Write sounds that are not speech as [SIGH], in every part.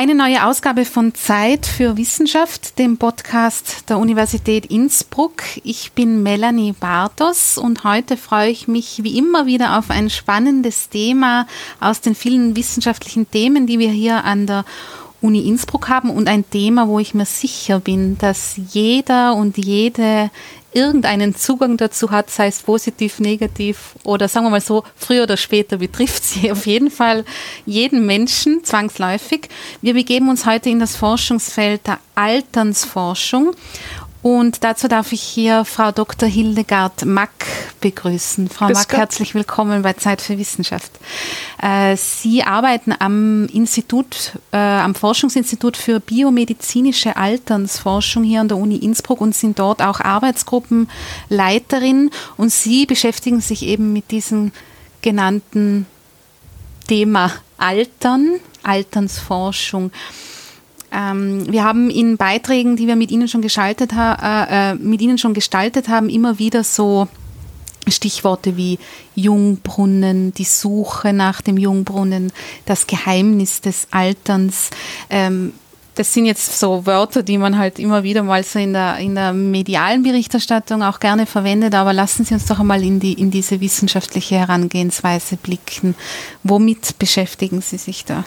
Eine neue Ausgabe von Zeit für Wissenschaft, dem Podcast der Universität Innsbruck. Ich bin Melanie Bartos und heute freue ich mich wie immer wieder auf ein spannendes Thema aus den vielen wissenschaftlichen Themen, die wir hier an der Uni Innsbruck haben und ein Thema, wo ich mir sicher bin, dass jeder und jede irgendeinen Zugang dazu hat, sei es positiv, negativ oder sagen wir mal so, früher oder später betrifft sie [LAUGHS] auf jeden Fall jeden Menschen zwangsläufig. Wir begeben uns heute in das Forschungsfeld der Alternsforschung und dazu darf ich hier Frau Dr. Hildegard Mack begrüßen. Frau Mack, herzlich willkommen bei Zeit für Wissenschaft. Äh, Sie arbeiten am Institut, äh, am Forschungsinstitut für biomedizinische Alternsforschung hier an der Uni Innsbruck und sind dort auch Arbeitsgruppenleiterin. Und Sie beschäftigen sich eben mit diesem genannten Thema Altern, Alternsforschung. Ähm, wir haben in Beiträgen, die wir mit Ihnen schon geschaltet ha äh, äh, mit Ihnen schon gestaltet haben, immer wieder so Stichworte wie Jungbrunnen, die Suche nach dem Jungbrunnen, das Geheimnis des Alterns. Ähm, das sind jetzt so Wörter, die man halt immer wieder mal so in der, in der medialen Berichterstattung auch gerne verwendet, aber lassen Sie uns doch einmal in, die, in diese wissenschaftliche Herangehensweise blicken. Womit beschäftigen Sie sich da?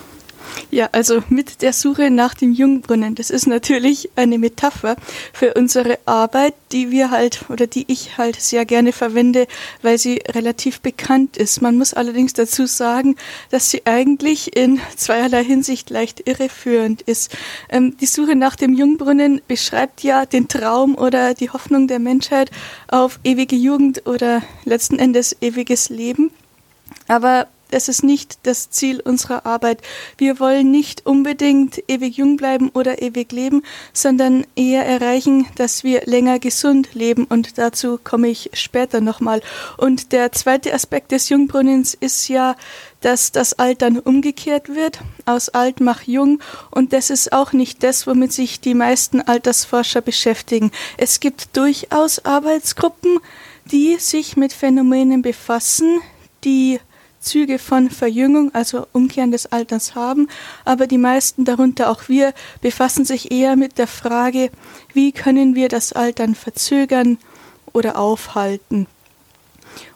Ja, also mit der Suche nach dem Jungbrunnen, das ist natürlich eine Metapher für unsere Arbeit, die wir halt oder die ich halt sehr gerne verwende, weil sie relativ bekannt ist. Man muss allerdings dazu sagen, dass sie eigentlich in zweierlei Hinsicht leicht irreführend ist. Ähm, die Suche nach dem Jungbrunnen beschreibt ja den Traum oder die Hoffnung der Menschheit auf ewige Jugend oder letzten Endes ewiges Leben. Aber das ist nicht das Ziel unserer Arbeit. Wir wollen nicht unbedingt ewig jung bleiben oder ewig leben, sondern eher erreichen, dass wir länger gesund leben und dazu komme ich später nochmal. Und der zweite Aspekt des Jungbrunnens ist ja, dass das Altern umgekehrt wird, aus alt mach jung und das ist auch nicht das, womit sich die meisten Altersforscher beschäftigen. Es gibt durchaus Arbeitsgruppen, die sich mit Phänomenen befassen, die Züge von Verjüngung, also Umkehren des Alters haben, aber die meisten, darunter auch wir, befassen sich eher mit der Frage, wie können wir das Altern verzögern oder aufhalten.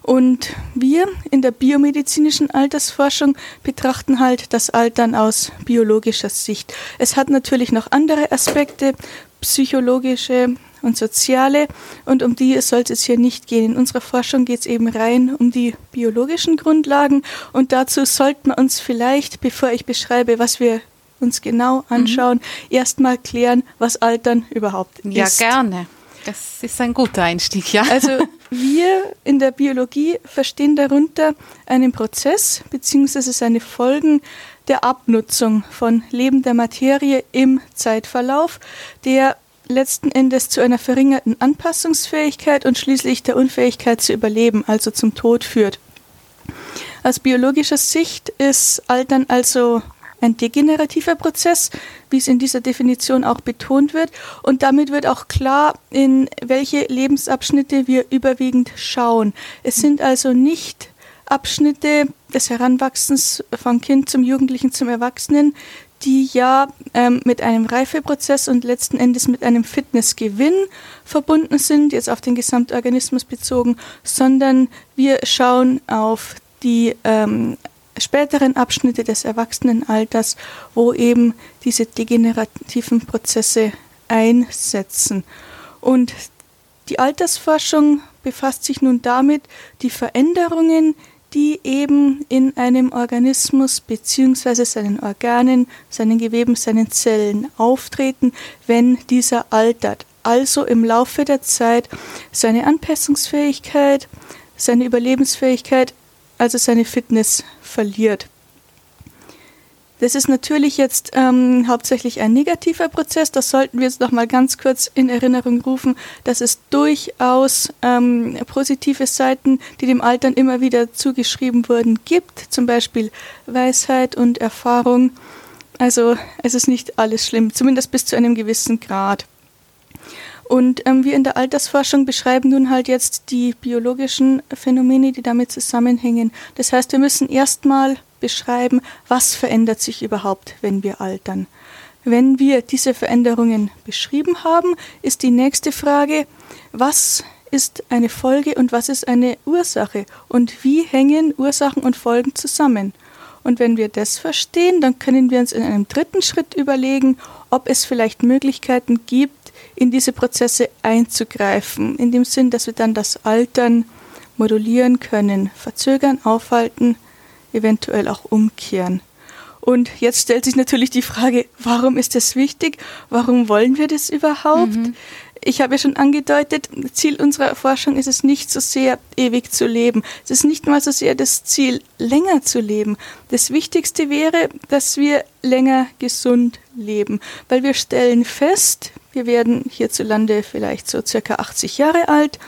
Und wir in der biomedizinischen Altersforschung betrachten halt das Altern aus biologischer Sicht. Es hat natürlich noch andere Aspekte, psychologische, und soziale und um die sollte es hier nicht gehen. In unserer Forschung geht es eben rein um die biologischen Grundlagen und dazu sollten wir uns vielleicht, bevor ich beschreibe, was wir uns genau mhm. anschauen, mhm. erstmal klären, was Altern überhaupt ist. Ja, gerne. Das ist ein guter Einstieg, ja. Also [LAUGHS] wir in der Biologie verstehen darunter einen Prozess bzw. seine Folgen der Abnutzung von lebender Materie im Zeitverlauf, der letzten Endes zu einer verringerten Anpassungsfähigkeit und schließlich der Unfähigkeit zu überleben, also zum Tod führt. Aus biologischer Sicht ist Altern also ein degenerativer Prozess, wie es in dieser Definition auch betont wird. Und damit wird auch klar, in welche Lebensabschnitte wir überwiegend schauen. Es sind also nicht Abschnitte des Heranwachsens vom Kind zum Jugendlichen zum Erwachsenen, die ja ähm, mit einem Reifeprozess und letzten Endes mit einem Fitnessgewinn verbunden sind, jetzt auf den Gesamtorganismus bezogen, sondern wir schauen auf die ähm, späteren Abschnitte des Erwachsenenalters, wo eben diese degenerativen Prozesse einsetzen. Und die Altersforschung befasst sich nun damit, die Veränderungen, die eben in einem Organismus bzw. seinen Organen, seinen Geweben, seinen Zellen auftreten, wenn dieser altert. Also im Laufe der Zeit seine Anpassungsfähigkeit, seine Überlebensfähigkeit, also seine Fitness verliert. Das ist natürlich jetzt ähm, hauptsächlich ein negativer Prozess. Das sollten wir jetzt noch mal ganz kurz in Erinnerung rufen, dass es durchaus ähm, positive Seiten, die dem Altern immer wieder zugeschrieben wurden, gibt. Zum Beispiel Weisheit und Erfahrung. Also es ist nicht alles schlimm, zumindest bis zu einem gewissen Grad. Und ähm, wir in der Altersforschung beschreiben nun halt jetzt die biologischen Phänomene, die damit zusammenhängen. Das heißt, wir müssen erstmal beschreiben, was verändert sich überhaupt, wenn wir altern. Wenn wir diese Veränderungen beschrieben haben, ist die nächste Frage, was ist eine Folge und was ist eine Ursache und wie hängen Ursachen und Folgen zusammen. Und wenn wir das verstehen, dann können wir uns in einem dritten Schritt überlegen, ob es vielleicht Möglichkeiten gibt, in diese Prozesse einzugreifen, in dem Sinn, dass wir dann das Altern modulieren können, verzögern, aufhalten, eventuell auch umkehren. Und jetzt stellt sich natürlich die Frage, warum ist das wichtig? Warum wollen wir das überhaupt? Mhm. Ich habe ja schon angedeutet, Ziel unserer Forschung ist es nicht so sehr, ewig zu leben. Es ist nicht mal so sehr das Ziel, länger zu leben. Das Wichtigste wäre, dass wir länger gesund leben, weil wir stellen fest, wir werden hierzulande vielleicht so circa 80 Jahre alt,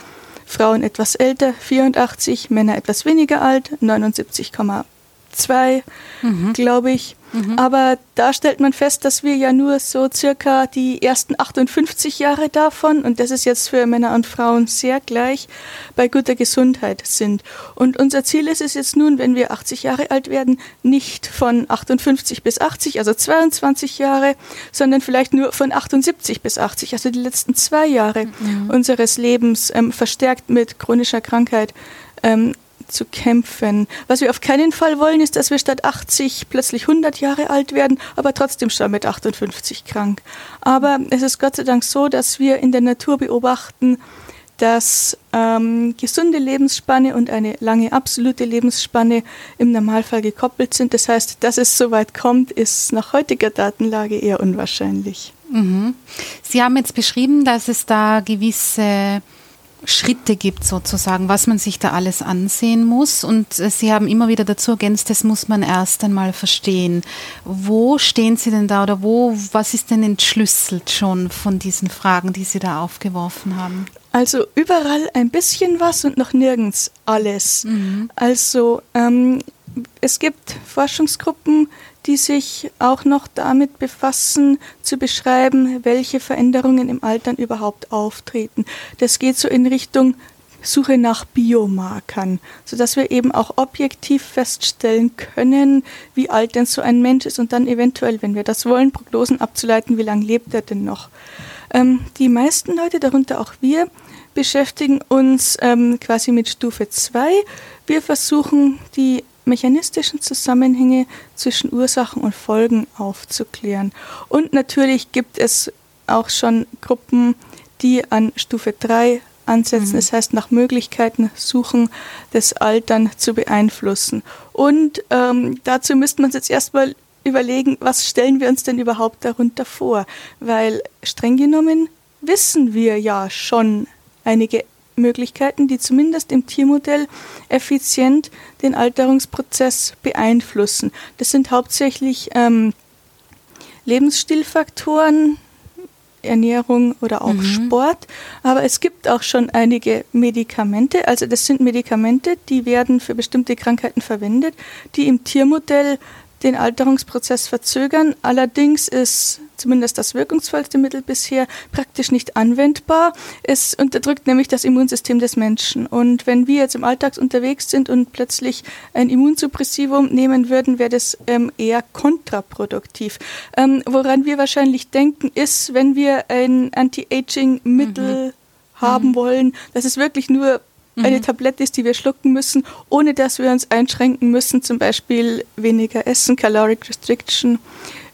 Frauen etwas älter, 84, Männer etwas weniger alt, 79,5 zwei, mhm. glaube ich. Mhm. Aber da stellt man fest, dass wir ja nur so circa die ersten 58 Jahre davon, und das ist jetzt für Männer und Frauen sehr gleich, bei guter Gesundheit sind. Und unser Ziel ist es jetzt nun, wenn wir 80 Jahre alt werden, nicht von 58 bis 80, also 22 Jahre, sondern vielleicht nur von 78 bis 80, also die letzten zwei Jahre mhm. unseres Lebens ähm, verstärkt mit chronischer Krankheit ähm, zu kämpfen. Was wir auf keinen Fall wollen, ist, dass wir statt 80 plötzlich 100 Jahre alt werden, aber trotzdem schon mit 58 krank. Aber es ist Gott sei Dank so, dass wir in der Natur beobachten, dass ähm, gesunde Lebensspanne und eine lange absolute Lebensspanne im Normalfall gekoppelt sind. Das heißt, dass es so weit kommt, ist nach heutiger Datenlage eher unwahrscheinlich. Mhm. Sie haben jetzt beschrieben, dass es da gewisse Schritte gibt sozusagen, was man sich da alles ansehen muss. Und äh, Sie haben immer wieder dazu ergänzt, das muss man erst einmal verstehen. Wo stehen Sie denn da oder wo, was ist denn entschlüsselt schon von diesen Fragen, die Sie da aufgeworfen haben? Also überall ein bisschen was und noch nirgends alles. Mhm. Also ähm, es gibt Forschungsgruppen, die sich auch noch damit befassen, zu beschreiben, welche Veränderungen im Altern überhaupt auftreten. Das geht so in Richtung Suche nach Biomarkern, sodass wir eben auch objektiv feststellen können, wie alt denn so ein Mensch ist und dann eventuell, wenn wir das wollen, Prognosen abzuleiten, wie lange lebt er denn noch. Ähm, die meisten Leute, darunter auch wir, beschäftigen uns ähm, quasi mit Stufe 2. Wir versuchen die mechanistischen Zusammenhänge zwischen Ursachen und Folgen aufzuklären. Und natürlich gibt es auch schon Gruppen, die an Stufe 3 ansetzen, mhm. das heißt nach Möglichkeiten suchen, das Altern zu beeinflussen. Und ähm, dazu müsste man jetzt erstmal überlegen, was stellen wir uns denn überhaupt darunter vor? Weil streng genommen wissen wir ja schon einige Möglichkeiten, die zumindest im Tiermodell effizient den Alterungsprozess beeinflussen. Das sind hauptsächlich ähm, Lebensstilfaktoren, Ernährung oder auch mhm. Sport. Aber es gibt auch schon einige Medikamente. Also das sind Medikamente, die werden für bestimmte Krankheiten verwendet, die im Tiermodell den Alterungsprozess verzögern. Allerdings ist zumindest das wirkungsvollste Mittel bisher praktisch nicht anwendbar. Es unterdrückt nämlich das Immunsystem des Menschen. Und wenn wir jetzt im Alltag unterwegs sind und plötzlich ein Immunsuppressivum nehmen würden, wäre das ähm, eher kontraproduktiv. Ähm, woran wir wahrscheinlich denken, ist, wenn wir ein Anti-Aging-Mittel mhm. haben mhm. wollen, das ist wirklich nur eine mhm. Tablette ist, die wir schlucken müssen, ohne dass wir uns einschränken müssen, zum Beispiel weniger essen, Caloric Restriction,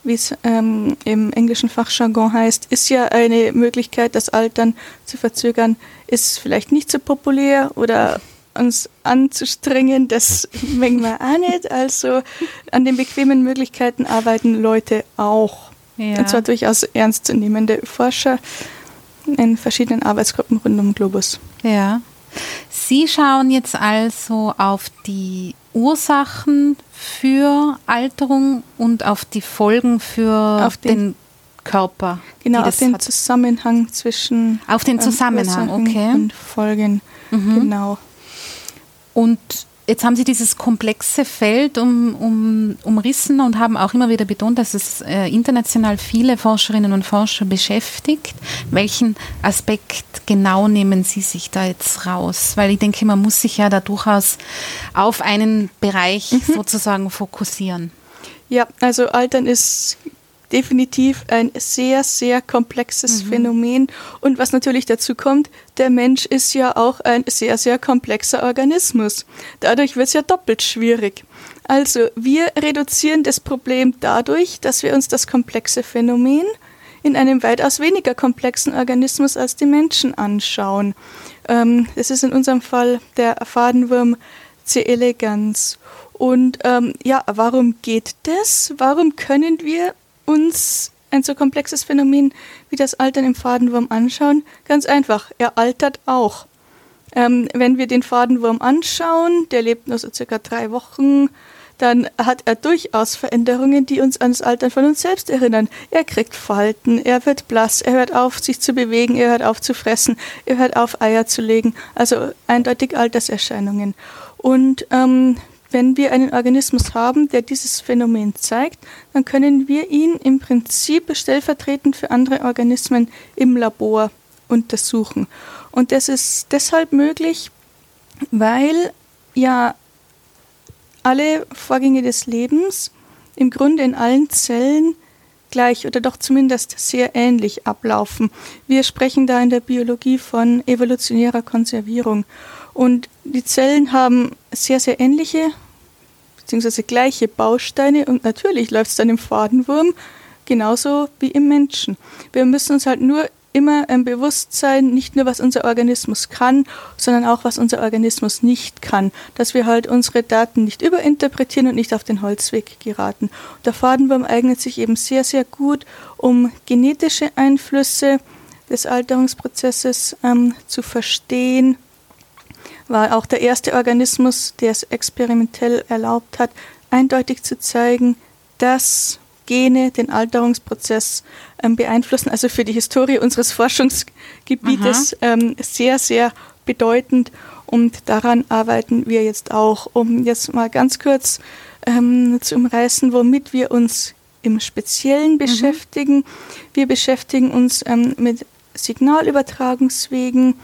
wie es ähm, im englischen Fachjargon heißt, ist ja eine Möglichkeit, das Altern zu verzögern, ist vielleicht nicht so populär oder uns anzustrengen, das [LAUGHS] mengen wir auch nicht. Also an den bequemen Möglichkeiten arbeiten Leute auch. Ja. Und zwar durchaus ernstzunehmende Forscher in verschiedenen Arbeitsgruppen rund um Globus. Ja. Sie schauen jetzt also auf die Ursachen für Alterung und auf die Folgen für auf den, den Körper. Genau, auf den hat. Zusammenhang zwischen. Auf den ähm, Zusammenhang, ähm, okay. Und Folgen, mhm. genau. Und Jetzt haben Sie dieses komplexe Feld um, um, umrissen und haben auch immer wieder betont, dass es äh, international viele Forscherinnen und Forscher beschäftigt. Welchen Aspekt genau nehmen Sie sich da jetzt raus? Weil ich denke, man muss sich ja da durchaus auf einen Bereich mhm. sozusagen fokussieren. Ja, also Altern ist definitiv ein sehr, sehr komplexes mhm. Phänomen. Und was natürlich dazu kommt, der Mensch ist ja auch ein sehr, sehr komplexer Organismus. Dadurch wird es ja doppelt schwierig. Also wir reduzieren das Problem dadurch, dass wir uns das komplexe Phänomen in einem weitaus weniger komplexen Organismus als die Menschen anschauen. Ähm, das ist in unserem Fall der Fadenwurm C. elegans. Und ähm, ja, warum geht das? Warum können wir uns ein so komplexes Phänomen wie das Altern im Fadenwurm anschauen? Ganz einfach, er altert auch. Ähm, wenn wir den Fadenwurm anschauen, der lebt nur so circa drei Wochen, dann hat er durchaus Veränderungen, die uns an das Altern von uns selbst erinnern. Er kriegt Falten, er wird blass, er hört auf, sich zu bewegen, er hört auf zu fressen, er hört auf, Eier zu legen. Also eindeutig Alterserscheinungen. Und ähm, wenn wir einen Organismus haben, der dieses Phänomen zeigt, dann können wir ihn im Prinzip stellvertretend für andere Organismen im Labor untersuchen. Und das ist deshalb möglich, weil ja alle Vorgänge des Lebens im Grunde in allen Zellen gleich oder doch zumindest sehr ähnlich ablaufen. Wir sprechen da in der Biologie von evolutionärer Konservierung. Und die Zellen haben sehr, sehr ähnliche bzw. gleiche Bausteine und natürlich läuft es dann im Fadenwurm genauso wie im Menschen. Wir müssen uns halt nur immer im Bewusstsein, nicht nur was unser Organismus kann, sondern auch was unser Organismus nicht kann, dass wir halt unsere Daten nicht überinterpretieren und nicht auf den Holzweg geraten. Der Fadenwurm eignet sich eben sehr, sehr gut, um genetische Einflüsse des Alterungsprozesses ähm, zu verstehen war auch der erste Organismus, der es experimentell erlaubt hat, eindeutig zu zeigen, dass Gene den Alterungsprozess ähm, beeinflussen. Also für die Historie unseres Forschungsgebietes ähm, sehr, sehr bedeutend. Und daran arbeiten wir jetzt auch, um jetzt mal ganz kurz ähm, zu umreißen, womit wir uns im Speziellen mhm. beschäftigen. Wir beschäftigen uns ähm, mit Signalübertragungswegen,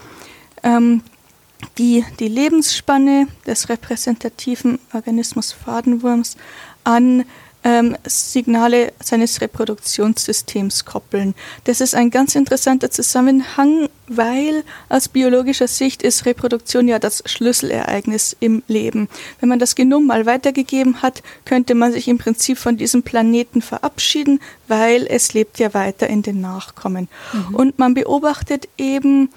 ähm, die die Lebensspanne des repräsentativen Organismus Fadenwurms an ähm, Signale seines Reproduktionssystems koppeln. Das ist ein ganz interessanter Zusammenhang, weil aus biologischer Sicht ist Reproduktion ja das Schlüsselereignis im Leben. Wenn man das Genom mal weitergegeben hat, könnte man sich im Prinzip von diesem Planeten verabschieden, weil es lebt ja weiter in den Nachkommen. Mhm. Und man beobachtet eben,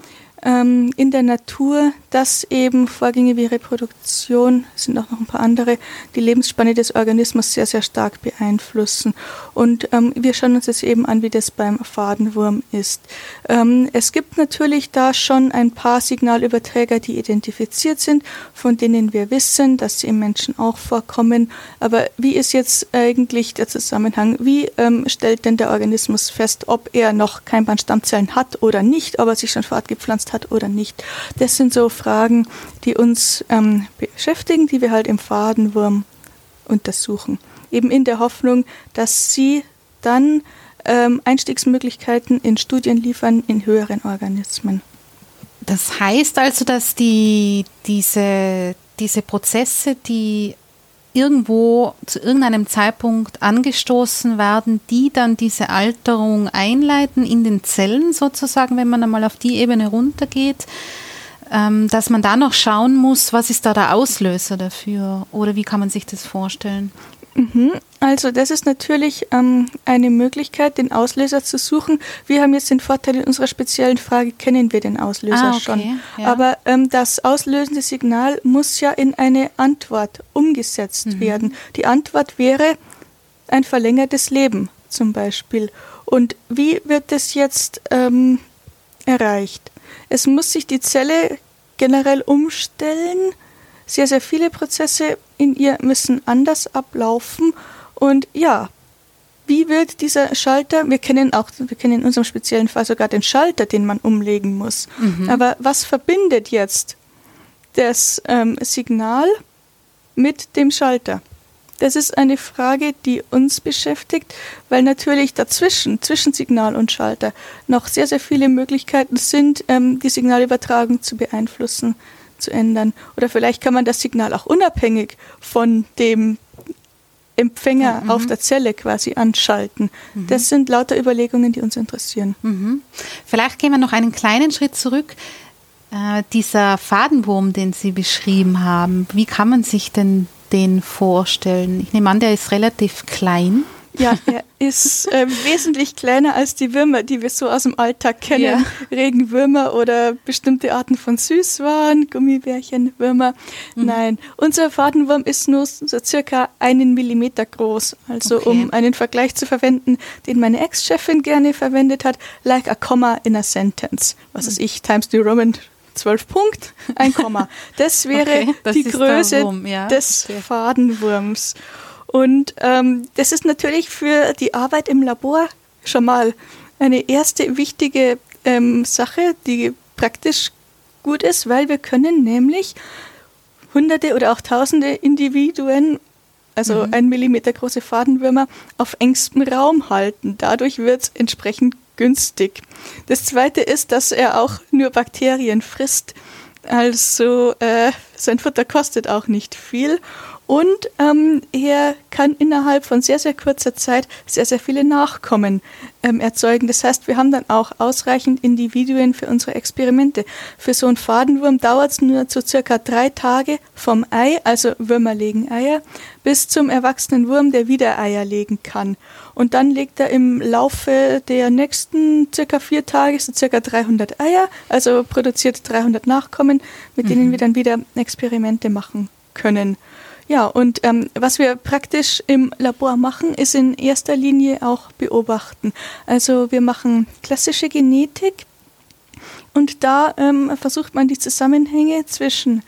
ähm, in der Natur, dass eben Vorgänge wie Reproduktion, sind auch noch ein paar andere, die Lebensspanne des Organismus sehr, sehr stark beeinflussen. Und ähm, wir schauen uns jetzt eben an, wie das beim Fadenwurm ist. Ähm, es gibt natürlich da schon ein paar Signalüberträger, die identifiziert sind, von denen wir wissen, dass sie im Menschen auch vorkommen. Aber wie ist jetzt eigentlich der Zusammenhang? Wie ähm, stellt denn der Organismus fest, ob er noch Keimbandstammzellen hat oder nicht, ob er sich schon fortgepflanzt hat? oder nicht. Das sind so Fragen, die uns ähm, beschäftigen, die wir halt im Fadenwurm untersuchen. Eben in der Hoffnung, dass sie dann ähm, Einstiegsmöglichkeiten in Studien liefern in höheren Organismen. Das heißt also, dass die, diese, diese Prozesse, die irgendwo zu irgendeinem Zeitpunkt angestoßen werden, die dann diese Alterung einleiten in den Zellen sozusagen, wenn man einmal auf die Ebene runtergeht, ähm, dass man da noch schauen muss, was ist da der Auslöser dafür oder wie kann man sich das vorstellen? Mhm. Also das ist natürlich ähm, eine Möglichkeit, den Auslöser zu suchen. Wir haben jetzt den Vorteil in unserer speziellen Frage, kennen wir den Auslöser ah, okay. schon. Ja. Aber ähm, das auslösende Signal muss ja in eine Antwort umgesetzt mhm. werden. Die Antwort wäre ein verlängertes Leben zum Beispiel. Und wie wird das jetzt ähm, erreicht? Es muss sich die Zelle generell umstellen. Sehr, sehr viele Prozesse in ihr müssen anders ablaufen. Und ja, wie wird dieser Schalter, wir kennen auch, wir kennen in unserem speziellen Fall sogar den Schalter, den man umlegen muss. Mhm. Aber was verbindet jetzt das ähm, Signal mit dem Schalter? Das ist eine Frage, die uns beschäftigt, weil natürlich dazwischen, zwischen Signal und Schalter, noch sehr, sehr viele Möglichkeiten sind, ähm, die Signalübertragung zu beeinflussen, zu ändern. Oder vielleicht kann man das Signal auch unabhängig von dem Empfänger mhm. auf der Zelle quasi anschalten. Mhm. Das sind lauter Überlegungen, die uns interessieren. Mhm. Vielleicht gehen wir noch einen kleinen Schritt zurück. Äh, dieser Fadenwurm, den Sie beschrieben haben, wie kann man sich denn den vorstellen? Ich nehme an, der ist relativ klein. Ja, er ist äh, wesentlich kleiner als die Würmer, die wir so aus dem Alltag kennen. Ja. Regenwürmer oder bestimmte Arten von Süßwaren, Gummibärchen, Würmer. Mhm. Nein, unser Fadenwurm ist nur so circa einen Millimeter groß. Also okay. um einen Vergleich zu verwenden, den meine Ex-Chefin gerne verwendet hat, like a comma in a sentence. Was mhm. ist ich, times the Roman 12 Punkt, ein Komma. Das [LAUGHS] wäre okay, das die Größe ja. des okay. Fadenwurms. Und ähm, das ist natürlich für die Arbeit im Labor schon mal eine erste wichtige ähm, Sache, die praktisch gut ist, weil wir können nämlich hunderte oder auch tausende Individuen, also mhm. ein Millimeter große Fadenwürmer, auf engstem Raum halten. Dadurch wird es entsprechend günstig. Das zweite ist, dass er auch nur Bakterien frisst. Also äh, sein Futter kostet auch nicht viel und ähm, er kann innerhalb von sehr, sehr kurzer Zeit sehr, sehr viele Nachkommen ähm, erzeugen. Das heißt, wir haben dann auch ausreichend Individuen für unsere Experimente. Für so einen Fadenwurm dauert es nur so circa drei Tage vom Ei, also Würmer legen Eier, bis zum erwachsenen Wurm, der wieder Eier legen kann. Und dann legt er im Laufe der nächsten circa vier Tage so circa 300 Eier, also produziert 300 Nachkommen, mit mhm. denen wir dann wieder Experimente machen können. Ja, und ähm, was wir praktisch im Labor machen, ist in erster Linie auch beobachten. Also wir machen klassische Genetik und da ähm, versucht man die Zusammenhänge zwischen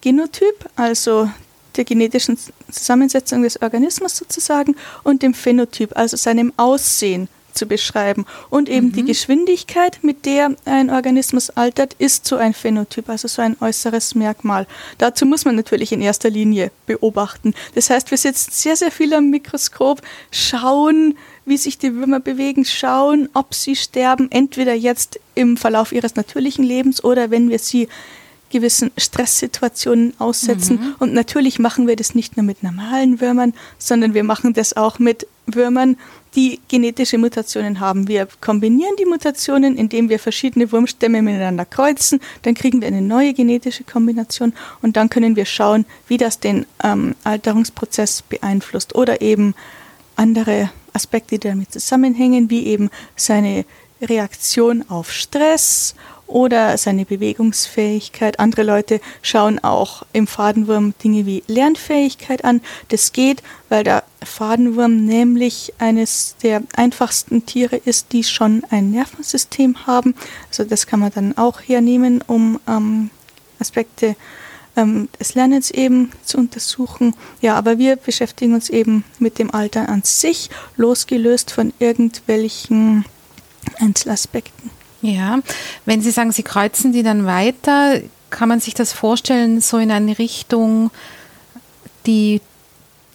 Genotyp, also der genetischen Zusammensetzung des Organismus sozusagen, und dem Phänotyp, also seinem Aussehen zu beschreiben. Und eben mhm. die Geschwindigkeit, mit der ein Organismus altert, ist so ein Phänotyp, also so ein äußeres Merkmal. Dazu muss man natürlich in erster Linie beobachten. Das heißt, wir sitzen sehr, sehr viel am Mikroskop, schauen, wie sich die Würmer bewegen, schauen, ob sie sterben, entweder jetzt im Verlauf ihres natürlichen Lebens oder wenn wir sie gewissen Stresssituationen aussetzen. Mhm. Und natürlich machen wir das nicht nur mit normalen Würmern, sondern wir machen das auch mit Würmern, die genetische Mutationen haben. Wir kombinieren die Mutationen, indem wir verschiedene Wurmstämme miteinander kreuzen. Dann kriegen wir eine neue genetische Kombination und dann können wir schauen, wie das den ähm, Alterungsprozess beeinflusst oder eben andere Aspekte, die damit zusammenhängen, wie eben seine Reaktion auf Stress oder seine Bewegungsfähigkeit. Andere Leute schauen auch im Fadenwurm Dinge wie Lernfähigkeit an. Das geht, weil der Fadenwurm nämlich eines der einfachsten Tiere ist, die schon ein Nervensystem haben. Also das kann man dann auch hernehmen, um ähm, Aspekte ähm, des Lernens eben zu untersuchen. Ja, aber wir beschäftigen uns eben mit dem Alter an sich, losgelöst von irgendwelchen Einzelaspekten. Ja, wenn Sie sagen, Sie kreuzen die dann weiter, kann man sich das vorstellen, so in eine Richtung, die,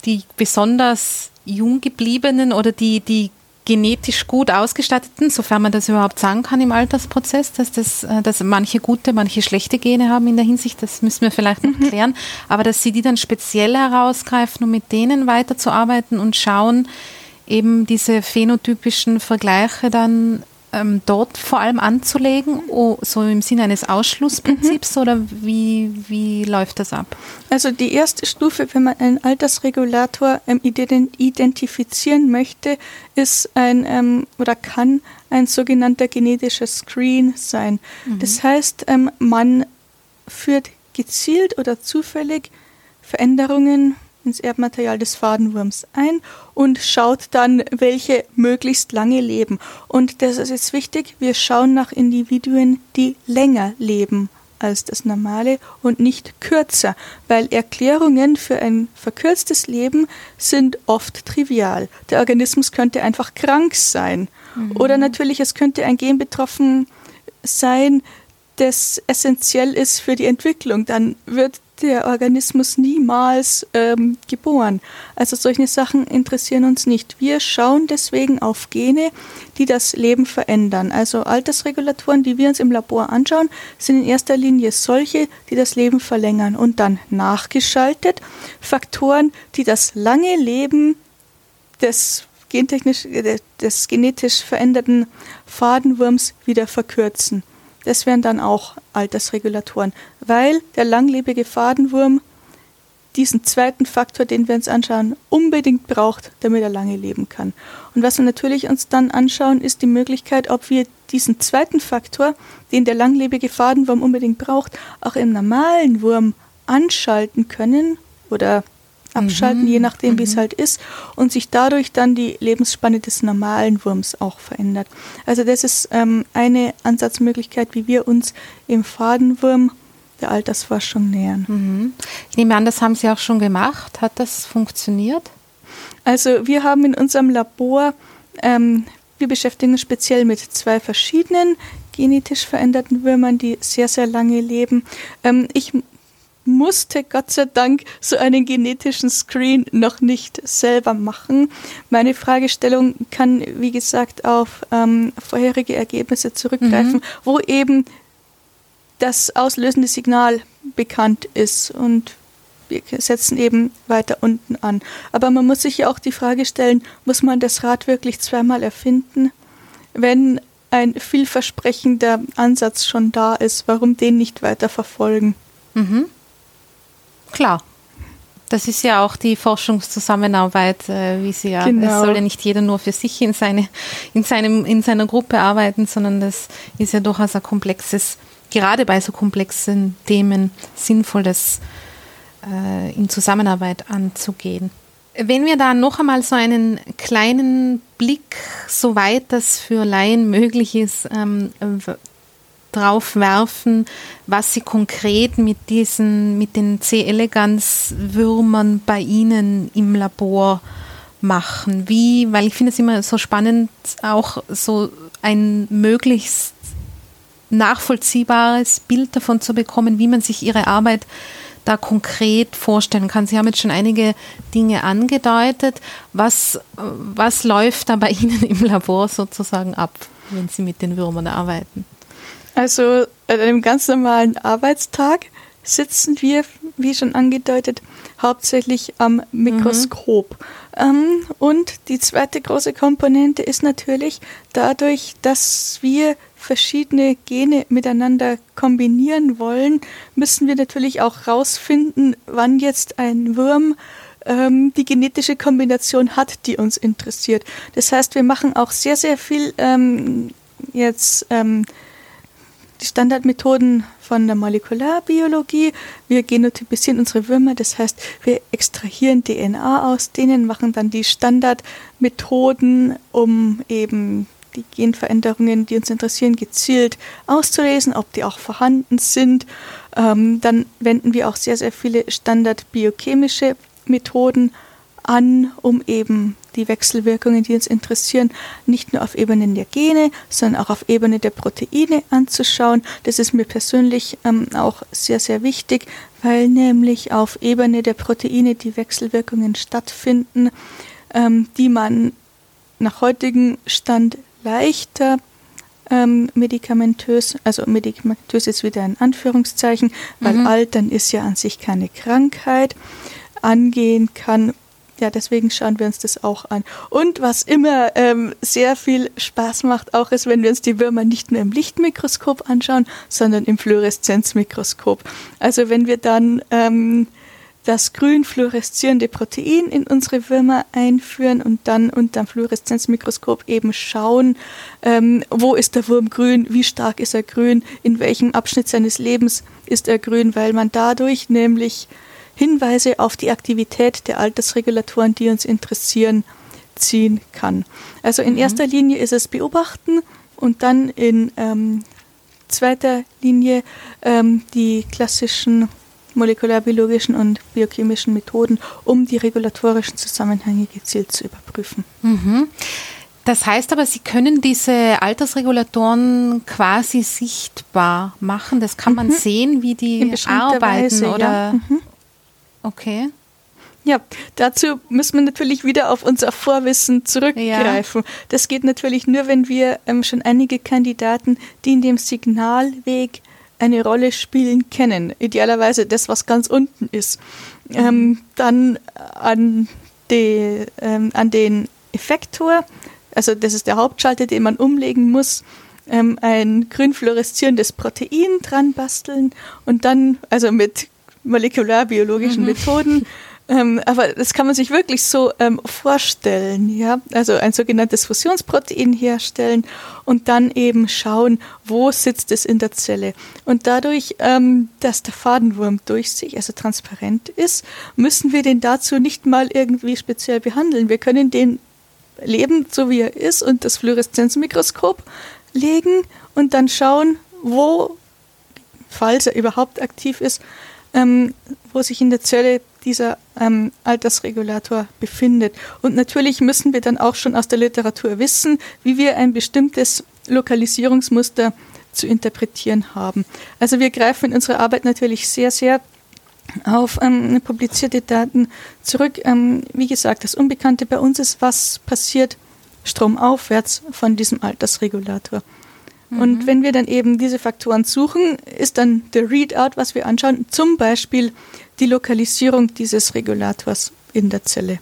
die besonders jung gebliebenen oder die, die genetisch gut ausgestatteten, sofern man das überhaupt sagen kann im Altersprozess, dass, das, äh, dass manche gute, manche schlechte Gene haben in der Hinsicht, das müssen wir vielleicht noch mhm. klären, aber dass sie die dann speziell herausgreifen, um mit denen weiterzuarbeiten und schauen, eben diese phänotypischen Vergleiche dann ähm, dort vor allem anzulegen, oh, so im Sinne eines Ausschlussprinzips mhm. oder wie, wie läuft das ab? Also die erste Stufe, wenn man einen Altersregulator ähm, identifizieren möchte, ist ein ähm, oder kann ein sogenannter genetischer Screen sein. Mhm. Das heißt, ähm, man führt gezielt oder zufällig Veränderungen ins Erbmaterial des Fadenwurms ein und schaut dann, welche möglichst lange leben. Und das ist jetzt wichtig, wir schauen nach Individuen, die länger leben als das normale und nicht kürzer, weil Erklärungen für ein verkürztes Leben sind oft trivial. Der Organismus könnte einfach krank sein. Mhm. Oder natürlich, es könnte ein Gen betroffen sein, das essentiell ist für die Entwicklung. Dann wird der Organismus niemals ähm, geboren. Also solche Sachen interessieren uns nicht. Wir schauen deswegen auf Gene, die das Leben verändern. Also Altersregulatoren, die wir uns im Labor anschauen, sind in erster Linie solche, die das Leben verlängern und dann nachgeschaltet Faktoren, die das lange Leben des gentechnisch, äh, des genetisch veränderten Fadenwurms wieder verkürzen. Das wären dann auch Altersregulatoren, weil der langlebige Fadenwurm diesen zweiten Faktor, den wir uns anschauen, unbedingt braucht, damit er lange leben kann. Und was wir natürlich uns dann anschauen, ist die Möglichkeit, ob wir diesen zweiten Faktor, den der langlebige Fadenwurm unbedingt braucht, auch im normalen Wurm anschalten können oder abschalten, mhm. je nachdem, wie es mhm. halt ist, und sich dadurch dann die Lebensspanne des normalen Wurms auch verändert. Also das ist ähm, eine Ansatzmöglichkeit, wie wir uns im Fadenwurm der Altersforschung nähern. Mhm. Ich nehme an, das haben Sie auch schon gemacht. Hat das funktioniert? Also wir haben in unserem Labor, ähm, wir beschäftigen uns speziell mit zwei verschiedenen genetisch veränderten Würmern, die sehr, sehr lange leben. Ähm, ich musste Gott sei Dank so einen genetischen Screen noch nicht selber machen. Meine Fragestellung kann, wie gesagt, auf ähm, vorherige Ergebnisse zurückgreifen, mhm. wo eben das auslösende Signal bekannt ist und wir setzen eben weiter unten an. Aber man muss sich ja auch die Frage stellen, muss man das Rad wirklich zweimal erfinden? Wenn ein vielversprechender Ansatz schon da ist, warum den nicht weiter verfolgen? Mhm. Klar. Das ist ja auch die Forschungszusammenarbeit, äh, wie sie ja, genau. es soll ja nicht jeder nur für sich in, seine, in, seinem, in seiner Gruppe arbeiten, sondern das ist ja durchaus ein komplexes, gerade bei so komplexen Themen sinnvoll, das äh, in Zusammenarbeit anzugehen. Wenn wir da noch einmal so einen kleinen Blick, soweit das für Laien möglich ist, ähm, drauf werfen, was Sie konkret mit diesen, mit den C. elegans Würmern bei Ihnen im Labor machen. Wie, weil ich finde es immer so spannend, auch so ein möglichst nachvollziehbares Bild davon zu bekommen, wie man sich Ihre Arbeit da konkret vorstellen kann. Sie haben jetzt schon einige Dinge angedeutet. Was, was läuft da bei Ihnen im Labor sozusagen ab, wenn Sie mit den Würmern arbeiten? Also an einem ganz normalen Arbeitstag sitzen wir, wie schon angedeutet, hauptsächlich am Mikroskop. Mhm. Ähm, und die zweite große Komponente ist natürlich dadurch, dass wir verschiedene Gene miteinander kombinieren wollen, müssen wir natürlich auch herausfinden, wann jetzt ein Wurm ähm, die genetische Kombination hat, die uns interessiert. Das heißt, wir machen auch sehr, sehr viel ähm, jetzt ähm, die Standardmethoden von der Molekularbiologie. Wir genotypisieren unsere Würmer, das heißt, wir extrahieren DNA aus denen, machen dann die Standardmethoden, um eben die Genveränderungen, die uns interessieren, gezielt auszulesen, ob die auch vorhanden sind. Ähm, dann wenden wir auch sehr, sehr viele standardbiochemische Methoden an, um eben die Wechselwirkungen, die uns interessieren, nicht nur auf Ebene der Gene, sondern auch auf Ebene der Proteine anzuschauen. Das ist mir persönlich ähm, auch sehr, sehr wichtig, weil nämlich auf Ebene der Proteine die Wechselwirkungen stattfinden, ähm, die man nach heutigem Stand leichter ähm, medikamentös, also medikamentös ist wieder ein Anführungszeichen, weil mhm. Altern ist ja an sich keine Krankheit, angehen kann ja, deswegen schauen wir uns das auch an. Und was immer ähm, sehr viel Spaß macht, auch ist, wenn wir uns die Würmer nicht nur im Lichtmikroskop anschauen, sondern im Fluoreszenzmikroskop. Also wenn wir dann ähm, das grün fluoreszierende Protein in unsere Würmer einführen und dann unter dem Fluoreszenzmikroskop eben schauen, ähm, wo ist der Wurm grün, wie stark ist er grün, in welchem Abschnitt seines Lebens ist er grün, weil man dadurch nämlich Hinweise auf die Aktivität der Altersregulatoren, die uns interessieren, ziehen kann. Also in mhm. erster Linie ist es beobachten und dann in ähm, zweiter Linie ähm, die klassischen molekularbiologischen und biochemischen Methoden, um die regulatorischen Zusammenhänge gezielt zu überprüfen. Mhm. Das heißt aber, Sie können diese Altersregulatoren quasi sichtbar machen. Das kann man mhm. sehen, wie die arbeiten, Weise, oder? Ja. Mhm. Okay. Ja, dazu müssen wir natürlich wieder auf unser Vorwissen zurückgreifen. Ja. Das geht natürlich nur, wenn wir ähm, schon einige Kandidaten, die in dem Signalweg eine Rolle spielen, kennen. Idealerweise das, was ganz unten ist. Ähm, dann an, die, ähm, an den Effektor, also das ist der Hauptschalter, den man umlegen muss, ähm, ein grün fluoreszierendes Protein dran basteln und dann, also mit molekularbiologischen mhm. Methoden, ähm, aber das kann man sich wirklich so ähm, vorstellen, ja. Also ein sogenanntes Fusionsprotein herstellen und dann eben schauen, wo sitzt es in der Zelle. Und dadurch, ähm, dass der Fadenwurm durchsichtig, also transparent ist, müssen wir den dazu nicht mal irgendwie speziell behandeln. Wir können den leben, so wie er ist, und das Fluoreszenzmikroskop legen und dann schauen, wo, falls er überhaupt aktiv ist, ähm, wo sich in der Zelle dieser ähm, Altersregulator befindet. Und natürlich müssen wir dann auch schon aus der Literatur wissen, wie wir ein bestimmtes Lokalisierungsmuster zu interpretieren haben. Also wir greifen in unserer Arbeit natürlich sehr, sehr auf ähm, publizierte Daten zurück. Ähm, wie gesagt, das Unbekannte bei uns ist, was passiert stromaufwärts von diesem Altersregulator. Und mhm. wenn wir dann eben diese Faktoren suchen, ist dann der Readout, was wir anschauen, zum Beispiel die Lokalisierung dieses Regulators in der Zelle.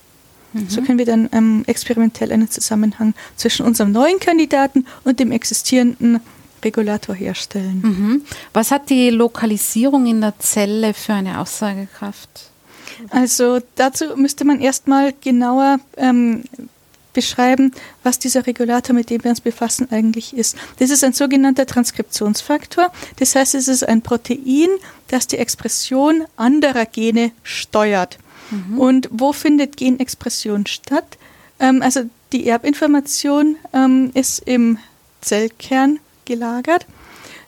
Mhm. So können wir dann ähm, experimentell einen Zusammenhang zwischen unserem neuen Kandidaten und dem existierenden Regulator herstellen. Mhm. Was hat die Lokalisierung in der Zelle für eine Aussagekraft? Also dazu müsste man erstmal genauer ähm, beschreiben, was dieser Regulator, mit dem wir uns befassen, eigentlich ist. Das ist ein sogenannter Transkriptionsfaktor. Das heißt, es ist ein Protein, das die Expression anderer Gene steuert. Mhm. Und wo findet Genexpression statt? Ähm, also die Erbinformation ähm, ist im Zellkern gelagert.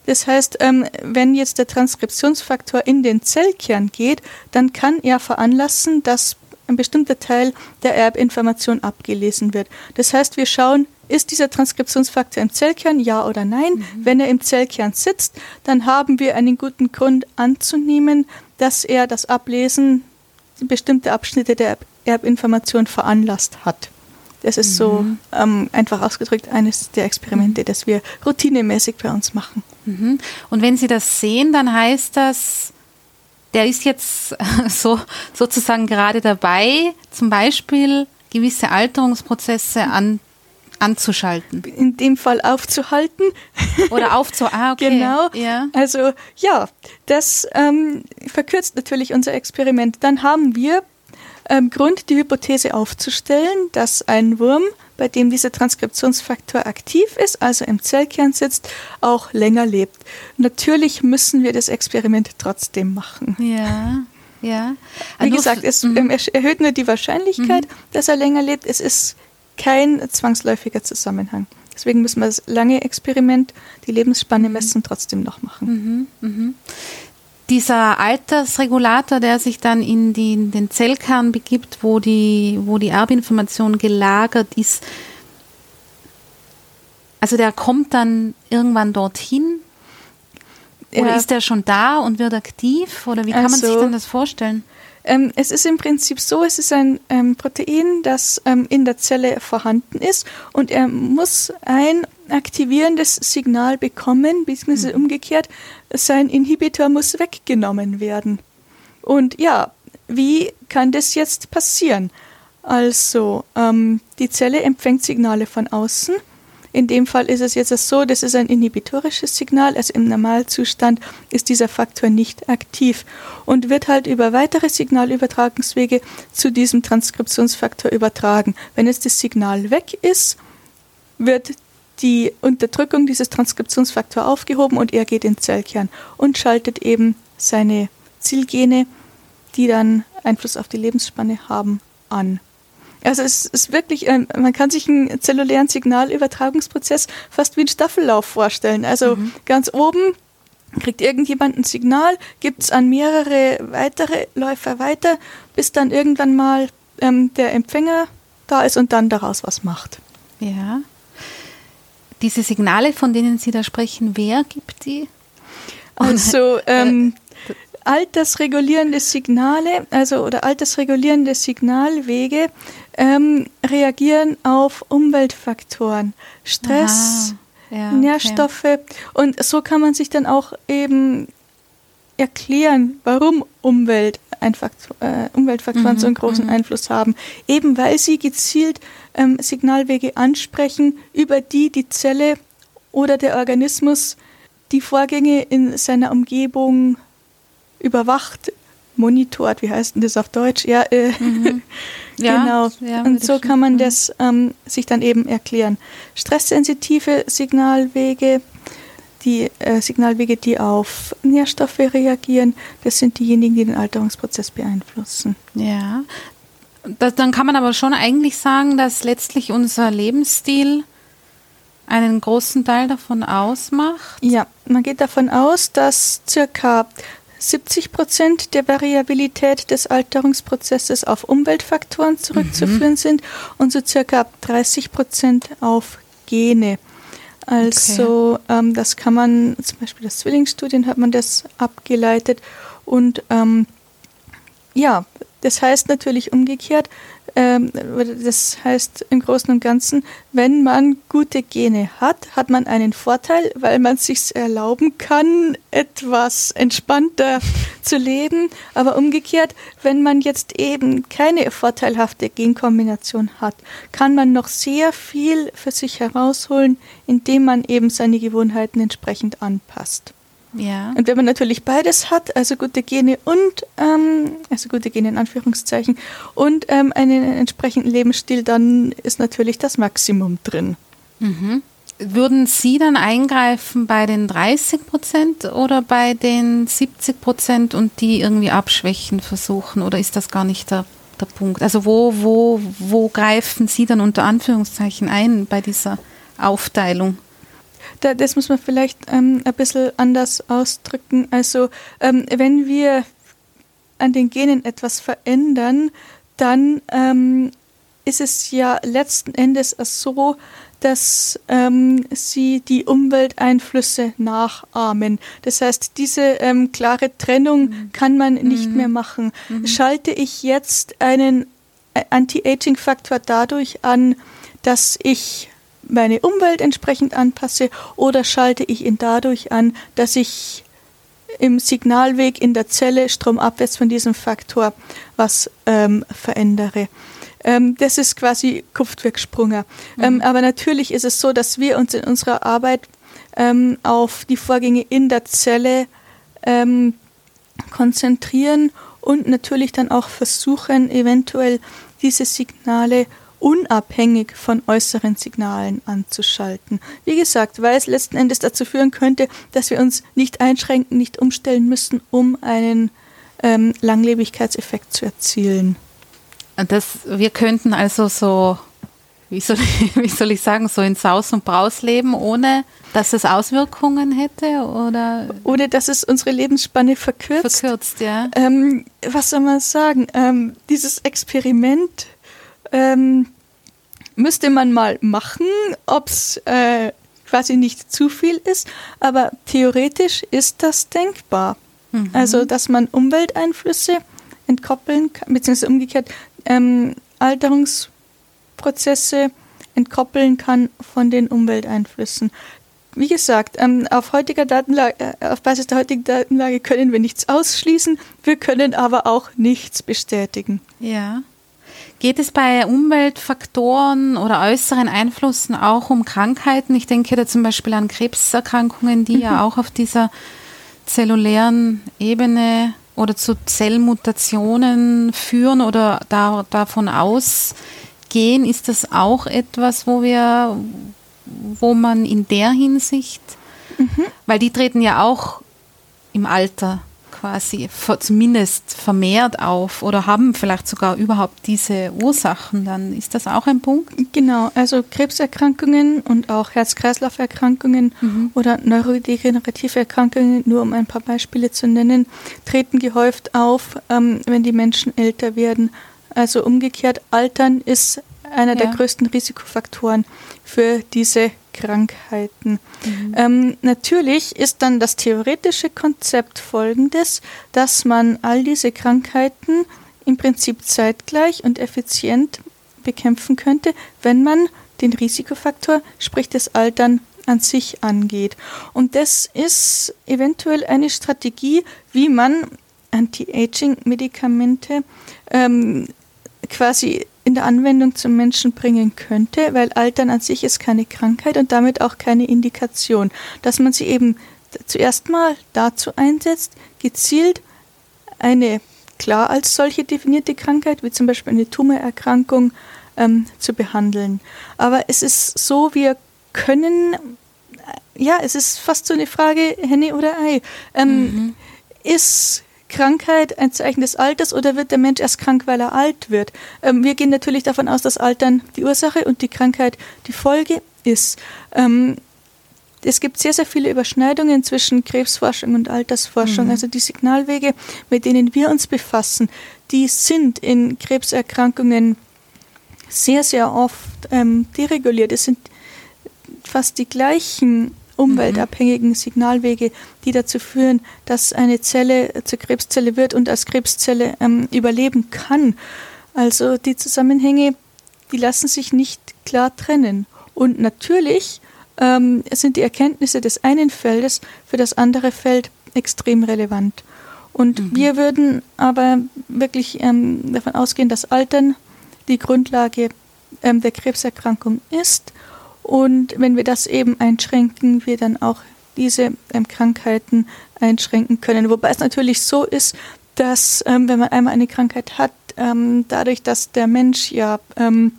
Das heißt, ähm, wenn jetzt der Transkriptionsfaktor in den Zellkern geht, dann kann er veranlassen, dass ein bestimmter Teil der Erbinformation abgelesen wird. Das heißt, wir schauen, ist dieser Transkriptionsfaktor im Zellkern, ja oder nein? Mhm. Wenn er im Zellkern sitzt, dann haben wir einen guten Grund anzunehmen, dass er das Ablesen bestimmter Abschnitte der Erbinformation veranlasst hat. Das ist mhm. so ähm, einfach ausgedrückt eines der Experimente, mhm. das wir routinemäßig bei uns machen. Mhm. Und wenn Sie das sehen, dann heißt das, der ist jetzt [LAUGHS] so sozusagen gerade dabei, zum Beispiel gewisse Alterungsprozesse an, anzuschalten. In dem Fall aufzuhalten. Oder aufzu... Ah, okay. [LAUGHS] Genau. Ja. Also ja, das ähm, verkürzt natürlich unser Experiment. Dann haben wir ähm, Grund, die Hypothese aufzustellen, dass ein Wurm bei dem dieser Transkriptionsfaktor aktiv ist, also im Zellkern sitzt, auch länger lebt. Natürlich müssen wir das Experiment trotzdem machen. Ja. Ja. Wie also gesagt, es mhm. erhöht nur die Wahrscheinlichkeit, mhm. dass er länger lebt. Es ist kein zwangsläufiger Zusammenhang. Deswegen müssen wir das lange Experiment, die Lebensspanne mhm. messen, trotzdem noch machen. Mhm. Dieser Altersregulator, der sich dann in, die, in, den Zellkern begibt, wo die, wo die Erbinformation gelagert ist, also der kommt dann irgendwann dorthin? Oder ja. ist der schon da und wird aktiv? Oder wie kann also, man sich also, denn das vorstellen? Ähm, es ist im Prinzip so, es ist ein ähm, Protein, das ähm, in der Zelle vorhanden ist und er muss ein aktivierendes Signal bekommen, beziehungsweise mhm. umgekehrt, sein Inhibitor muss weggenommen werden. Und ja, wie kann das jetzt passieren? Also, ähm, die Zelle empfängt Signale von außen in dem Fall ist es jetzt so, das ist ein inhibitorisches Signal, also im Normalzustand ist dieser Faktor nicht aktiv und wird halt über weitere Signalübertragungswege zu diesem Transkriptionsfaktor übertragen. Wenn jetzt das Signal weg ist, wird die Unterdrückung dieses Transkriptionsfaktors aufgehoben und er geht in den Zellkern und schaltet eben seine Zielgene, die dann Einfluss auf die Lebensspanne haben, an. Also es ist wirklich, ähm, man kann sich einen zellulären Signalübertragungsprozess fast wie einen Staffellauf vorstellen. Also mhm. ganz oben kriegt irgendjemand ein Signal, gibt es an mehrere weitere Läufer weiter, bis dann irgendwann mal ähm, der Empfänger da ist und dann daraus was macht. Ja. Diese Signale, von denen Sie da sprechen, wer gibt die? Also ähm, altersregulierende Signale, also oder altersregulierende Signalwege ähm, reagieren auf Umweltfaktoren, Stress, ja, Nährstoffe okay. und so kann man sich dann auch eben erklären, warum Umwelt Faktor, äh, Umweltfaktoren mhm, so einen großen mhm. Einfluss haben, eben weil sie gezielt ähm, Signalwege ansprechen, über die die Zelle oder der Organismus die Vorgänge in seiner Umgebung überwacht, monitort, wie heißt denn das auf Deutsch? Ja, äh, mhm. [LAUGHS] ja genau. Ja, und so kann man das ähm, sich dann eben erklären. Stresssensitive Signalwege, die äh, Signalwege, die auf Nährstoffe reagieren, das sind diejenigen, die den Alterungsprozess beeinflussen. Ja, das, dann kann man aber schon eigentlich sagen, dass letztlich unser Lebensstil einen großen Teil davon ausmacht. Ja, man geht davon aus, dass circa 70 Prozent der Variabilität des Alterungsprozesses auf Umweltfaktoren zurückzuführen mhm. sind und so circa 30 Prozent auf Gene. Also okay. ähm, das kann man, zum Beispiel das Zwillingsstudien hat man das abgeleitet und ähm, ja, das heißt natürlich umgekehrt, das heißt im Großen und Ganzen, wenn man gute Gene hat, hat man einen Vorteil, weil man sich erlauben kann, etwas entspannter zu leben. Aber umgekehrt, wenn man jetzt eben keine vorteilhafte Genkombination hat, kann man noch sehr viel für sich herausholen, indem man eben seine Gewohnheiten entsprechend anpasst. Ja. Und wenn man natürlich beides hat, also gute Gene und, ähm, also gute Gene in Anführungszeichen, und ähm, einen entsprechenden Lebensstil, dann ist natürlich das Maximum drin. Mhm. Würden Sie dann eingreifen bei den 30 Prozent oder bei den 70 Prozent und die irgendwie abschwächen versuchen? Oder ist das gar nicht der, der Punkt? Also wo, wo, wo greifen Sie dann unter Anführungszeichen ein bei dieser Aufteilung? Da, das muss man vielleicht ähm, ein bisschen anders ausdrücken. Also ähm, wenn wir an den Genen etwas verändern, dann ähm, ist es ja letzten Endes so, dass ähm, sie die Umwelteinflüsse nachahmen. Das heißt, diese ähm, klare Trennung mhm. kann man nicht mhm. mehr machen. Mhm. Schalte ich jetzt einen äh, Anti-Aging-Faktor dadurch an, dass ich meine Umwelt entsprechend anpasse oder schalte ich ihn dadurch an, dass ich im Signalweg in der Zelle stromabwärts von diesem Faktor was ähm, verändere. Ähm, das ist quasi Kupftwerksprunge. Mhm. Ähm, aber natürlich ist es so, dass wir uns in unserer Arbeit ähm, auf die Vorgänge in der Zelle ähm, konzentrieren und natürlich dann auch versuchen, eventuell diese Signale unabhängig von äußeren Signalen anzuschalten. Wie gesagt, weil es letzten Endes dazu führen könnte, dass wir uns nicht einschränken, nicht umstellen müssen, um einen ähm, Langlebigkeitseffekt zu erzielen. Das, wir könnten also so, wie soll, ich, [LAUGHS] wie soll ich sagen, so in Saus und Braus leben, ohne dass es Auswirkungen hätte oder? Ohne dass es unsere Lebensspanne verkürzt. Verkürzt, ja. Ähm, was soll man sagen? Ähm, dieses Experiment ähm, müsste man mal machen, ob es äh, quasi nicht zu viel ist, aber theoretisch ist das denkbar. Mhm. Also, dass man Umwelteinflüsse entkoppeln kann, beziehungsweise umgekehrt ähm, Alterungsprozesse entkoppeln kann von den Umwelteinflüssen. Wie gesagt, ähm, auf, heutiger Datenlage, äh, auf Basis der heutigen Datenlage können wir nichts ausschließen, wir können aber auch nichts bestätigen. Ja. Geht es bei Umweltfaktoren oder äußeren Einflüssen auch um Krankheiten? Ich denke da zum Beispiel an Krebserkrankungen, die mhm. ja auch auf dieser zellulären Ebene oder zu Zellmutationen führen oder da, davon ausgehen. Ist das auch etwas, wo wir, wo man in der Hinsicht, mhm. weil die treten ja auch im Alter quasi zumindest vermehrt auf oder haben vielleicht sogar überhaupt diese Ursachen, dann ist das auch ein Punkt? Genau, also Krebserkrankungen und auch Herz-Kreislauf-Erkrankungen mhm. oder neurodegenerative Erkrankungen, nur um ein paar Beispiele zu nennen, treten gehäuft auf, ähm, wenn die Menschen älter werden. Also umgekehrt, Altern ist einer ja. der größten Risikofaktoren für diese Krankheiten. Mhm. Ähm, natürlich ist dann das theoretische Konzept folgendes, dass man all diese Krankheiten im Prinzip zeitgleich und effizient bekämpfen könnte, wenn man den Risikofaktor, sprich das Altern, an sich angeht. Und das ist eventuell eine Strategie, wie man Anti-Aging-Medikamente ähm, quasi in der Anwendung zum Menschen bringen könnte, weil Altern an sich ist keine Krankheit und damit auch keine Indikation, dass man sie eben zuerst mal dazu einsetzt, gezielt eine klar als solche definierte Krankheit, wie zum Beispiel eine Tumorerkrankung, ähm, zu behandeln. Aber es ist so, wir können, ja, es ist fast so eine Frage, Henne oder Ei. Ähm, mhm. Ist Krankheit ein Zeichen des Alters oder wird der Mensch erst krank, weil er alt wird? Ähm, wir gehen natürlich davon aus, dass Altern die Ursache und die Krankheit die Folge ist. Ähm, es gibt sehr, sehr viele Überschneidungen zwischen Krebsforschung und Altersforschung. Mhm. Also die Signalwege, mit denen wir uns befassen, die sind in Krebserkrankungen sehr, sehr oft ähm, dereguliert. Es sind fast die gleichen umweltabhängigen mhm. Signalwege, die dazu führen, dass eine Zelle zur Krebszelle wird und als Krebszelle ähm, überleben kann. Also die Zusammenhänge, die lassen sich nicht klar trennen. Und natürlich ähm, sind die Erkenntnisse des einen Feldes für das andere Feld extrem relevant. Und mhm. wir würden aber wirklich ähm, davon ausgehen, dass Altern die Grundlage ähm, der Krebserkrankung ist. Und wenn wir das eben einschränken, wir dann auch diese ähm, Krankheiten einschränken können. Wobei es natürlich so ist, dass ähm, wenn man einmal eine Krankheit hat, ähm, dadurch, dass der Mensch ja ähm,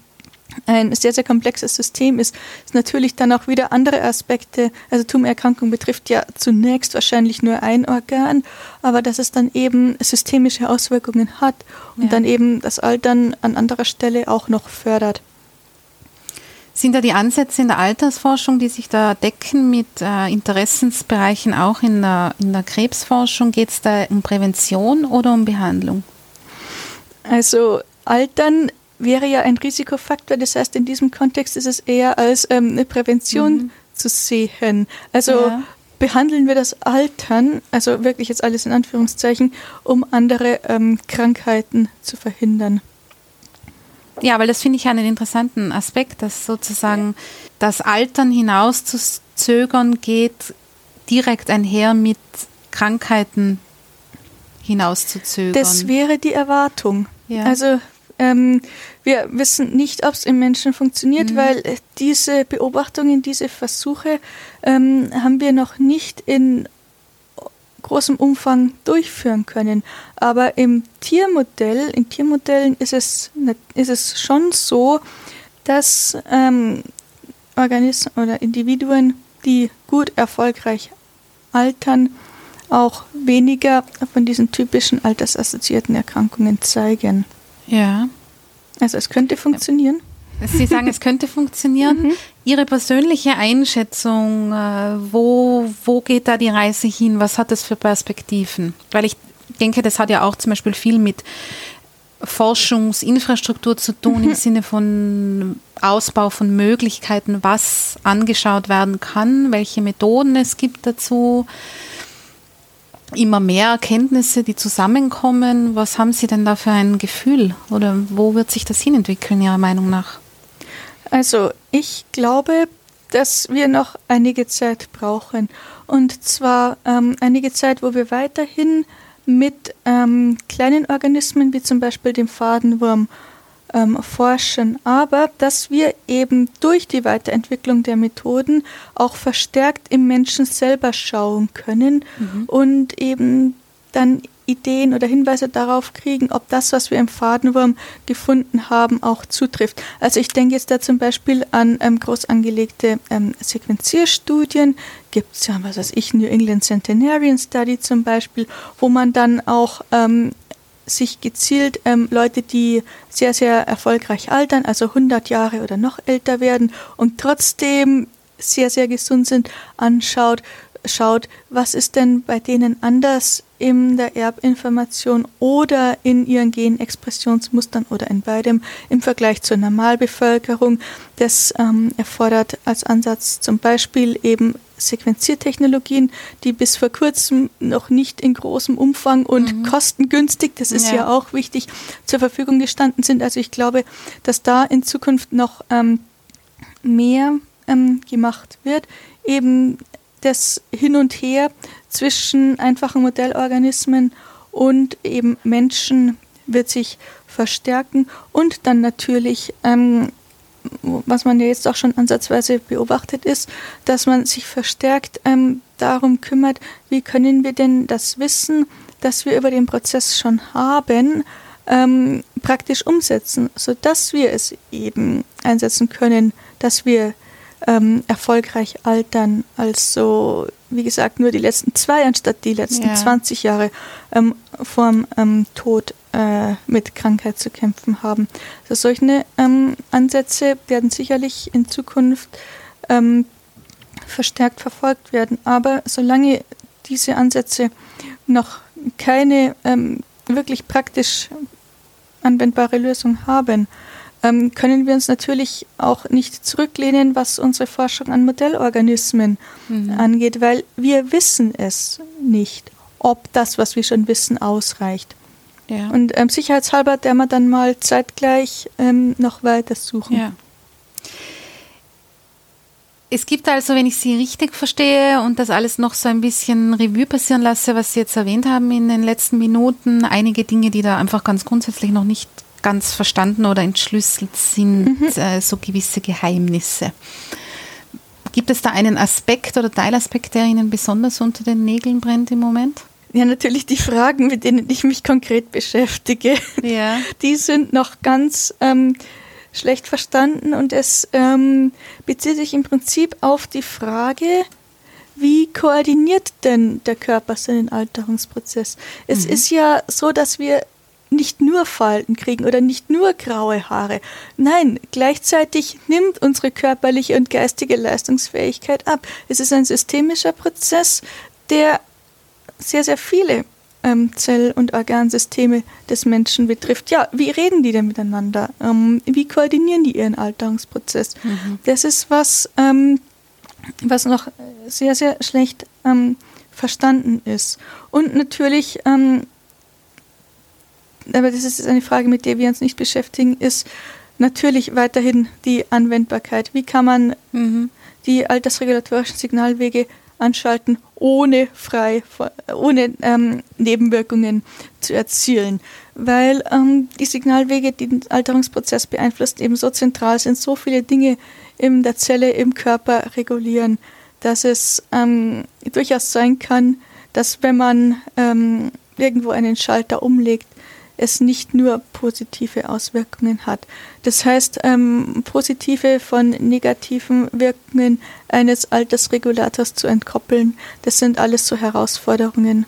ein sehr, sehr komplexes System ist, ist natürlich dann auch wieder andere Aspekte. Also Tumorerkrankung betrifft ja zunächst wahrscheinlich nur ein Organ, aber dass es dann eben systemische Auswirkungen hat und ja. dann eben das Altern an anderer Stelle auch noch fördert. Sind da die Ansätze in der Altersforschung, die sich da decken mit äh, Interessensbereichen auch in der, in der Krebsforschung? Geht es da um Prävention oder um Behandlung? Also Altern wäre ja ein Risikofaktor. Das heißt, in diesem Kontext ist es eher als ähm, eine Prävention mhm. zu sehen. Also ja. behandeln wir das Altern, also wirklich jetzt alles in Anführungszeichen, um andere ähm, Krankheiten zu verhindern. Ja, weil das finde ich einen interessanten Aspekt, dass sozusagen das Altern hinaus zu zögern geht direkt einher mit Krankheiten hinauszuzögern. Das wäre die Erwartung. Ja. Also ähm, wir wissen nicht, ob es im Menschen funktioniert, mhm. weil diese Beobachtungen, diese Versuche ähm, haben wir noch nicht in großem Umfang durchführen können. Aber im Tiermodell, in Tiermodellen ist es, ist es schon so, dass ähm, Organismen oder Individuen, die gut erfolgreich altern, auch weniger von diesen typischen altersassoziierten Erkrankungen zeigen. Ja. Also es könnte funktionieren. Sie sagen, es könnte funktionieren. Mhm. Ihre persönliche Einschätzung, äh, wo, wo geht da die Reise hin? Was hat das für Perspektiven? Weil ich denke, das hat ja auch zum Beispiel viel mit Forschungsinfrastruktur zu tun mhm. im Sinne von Ausbau von Möglichkeiten, was angeschaut werden kann, welche Methoden es gibt dazu immer mehr Erkenntnisse, die zusammenkommen. Was haben Sie denn da für ein Gefühl oder wo wird sich das hinentwickeln, Ihrer Meinung nach? Also ich glaube, dass wir noch einige Zeit brauchen. Und zwar ähm, einige Zeit, wo wir weiterhin mit ähm, kleinen Organismen wie zum Beispiel dem Fadenwurm ähm, forschen, aber dass wir eben durch die Weiterentwicklung der Methoden auch verstärkt im Menschen selber schauen können mhm. und eben dann Ideen oder Hinweise darauf kriegen, ob das, was wir im Fadenwurm gefunden haben, auch zutrifft. Also ich denke jetzt da zum Beispiel an ähm, groß angelegte ähm, Sequenzierstudien, gibt es ja, was weiß ich, New England Centenarian Study zum Beispiel, wo man dann auch ähm, sich gezielt ähm, Leute, die sehr, sehr erfolgreich altern, also 100 Jahre oder noch älter werden und trotzdem sehr, sehr gesund sind, anschaut, schaut, was ist denn bei denen anders in der Erbinformation oder in ihren Genexpressionsmustern oder in beidem im Vergleich zur Normalbevölkerung. Das ähm, erfordert als Ansatz zum Beispiel eben Sequenziertechnologien, die bis vor kurzem noch nicht in großem Umfang und mhm. kostengünstig, das ist ja. ja. auch wichtig, zur Verfügung gestanden sind. Also ich glaube, dass da in Zukunft noch ähm, mehr ähm, gemacht wird. Eben das Hin und Her zwischen einfachen Modellorganismen und eben Menschen wird sich verstärken und dann natürlich, ähm, was man ja jetzt auch schon ansatzweise beobachtet ist, dass man sich verstärkt ähm, darum kümmert, wie können wir denn das Wissen, das wir über den Prozess schon haben, ähm, praktisch umsetzen, sodass wir es eben einsetzen können, dass wir ähm, erfolgreich altern. Also, wie gesagt, nur die letzten zwei anstatt die letzten ja. 20 Jahre ähm, vorm ähm, Tod äh, mit Krankheit zu kämpfen haben. Also solche ähm, Ansätze werden sicherlich in Zukunft ähm, verstärkt verfolgt werden. Aber solange diese Ansätze noch keine ähm, wirklich praktisch anwendbare Lösung haben, ähm, können wir uns natürlich auch nicht zurücklehnen, was unsere Forschung an Modellorganismen mhm. angeht, weil wir wissen es nicht, ob das, was wir schon wissen, ausreicht. Ja. Und ähm, sicherheitshalber der man dann mal zeitgleich ähm, noch weiter suchen. Ja. Es gibt also, wenn ich Sie richtig verstehe und das alles noch so ein bisschen Revue passieren lasse, was Sie jetzt erwähnt haben in den letzten Minuten, einige Dinge, die da einfach ganz grundsätzlich noch nicht ganz verstanden oder entschlüsselt sind, mhm. äh, so gewisse Geheimnisse. Gibt es da einen Aspekt oder Teilaspekt, der Ihnen besonders unter den Nägeln brennt im Moment? Ja, natürlich die Fragen, mit denen ich mich konkret beschäftige. Ja. Die sind noch ganz ähm, schlecht verstanden und es ähm, bezieht sich im Prinzip auf die Frage, wie koordiniert denn der Körper seinen Alterungsprozess? Es mhm. ist ja so, dass wir nicht nur Falten kriegen oder nicht nur graue Haare. Nein, gleichzeitig nimmt unsere körperliche und geistige Leistungsfähigkeit ab. Es ist ein systemischer Prozess, der sehr, sehr viele ähm, Zell- und Organsysteme des Menschen betrifft. Ja, wie reden die denn miteinander? Ähm, wie koordinieren die ihren Alterungsprozess? Mhm. Das ist was, ähm, was noch sehr, sehr schlecht ähm, verstanden ist. Und natürlich ähm, aber das ist eine Frage, mit der wir uns nicht beschäftigen, ist natürlich weiterhin die Anwendbarkeit. Wie kann man mhm. die altersregulatorischen Signalwege anschalten, ohne frei, ohne ähm, Nebenwirkungen zu erzielen? Weil ähm, die Signalwege, die den Alterungsprozess beeinflussen, eben so zentral sind, so viele Dinge in der Zelle, im Körper regulieren, dass es ähm, durchaus sein kann, dass wenn man ähm, irgendwo einen Schalter umlegt, es nicht nur positive Auswirkungen hat. Das heißt, ähm, positive von negativen Wirkungen eines Altersregulators zu entkoppeln, das sind alles so Herausforderungen,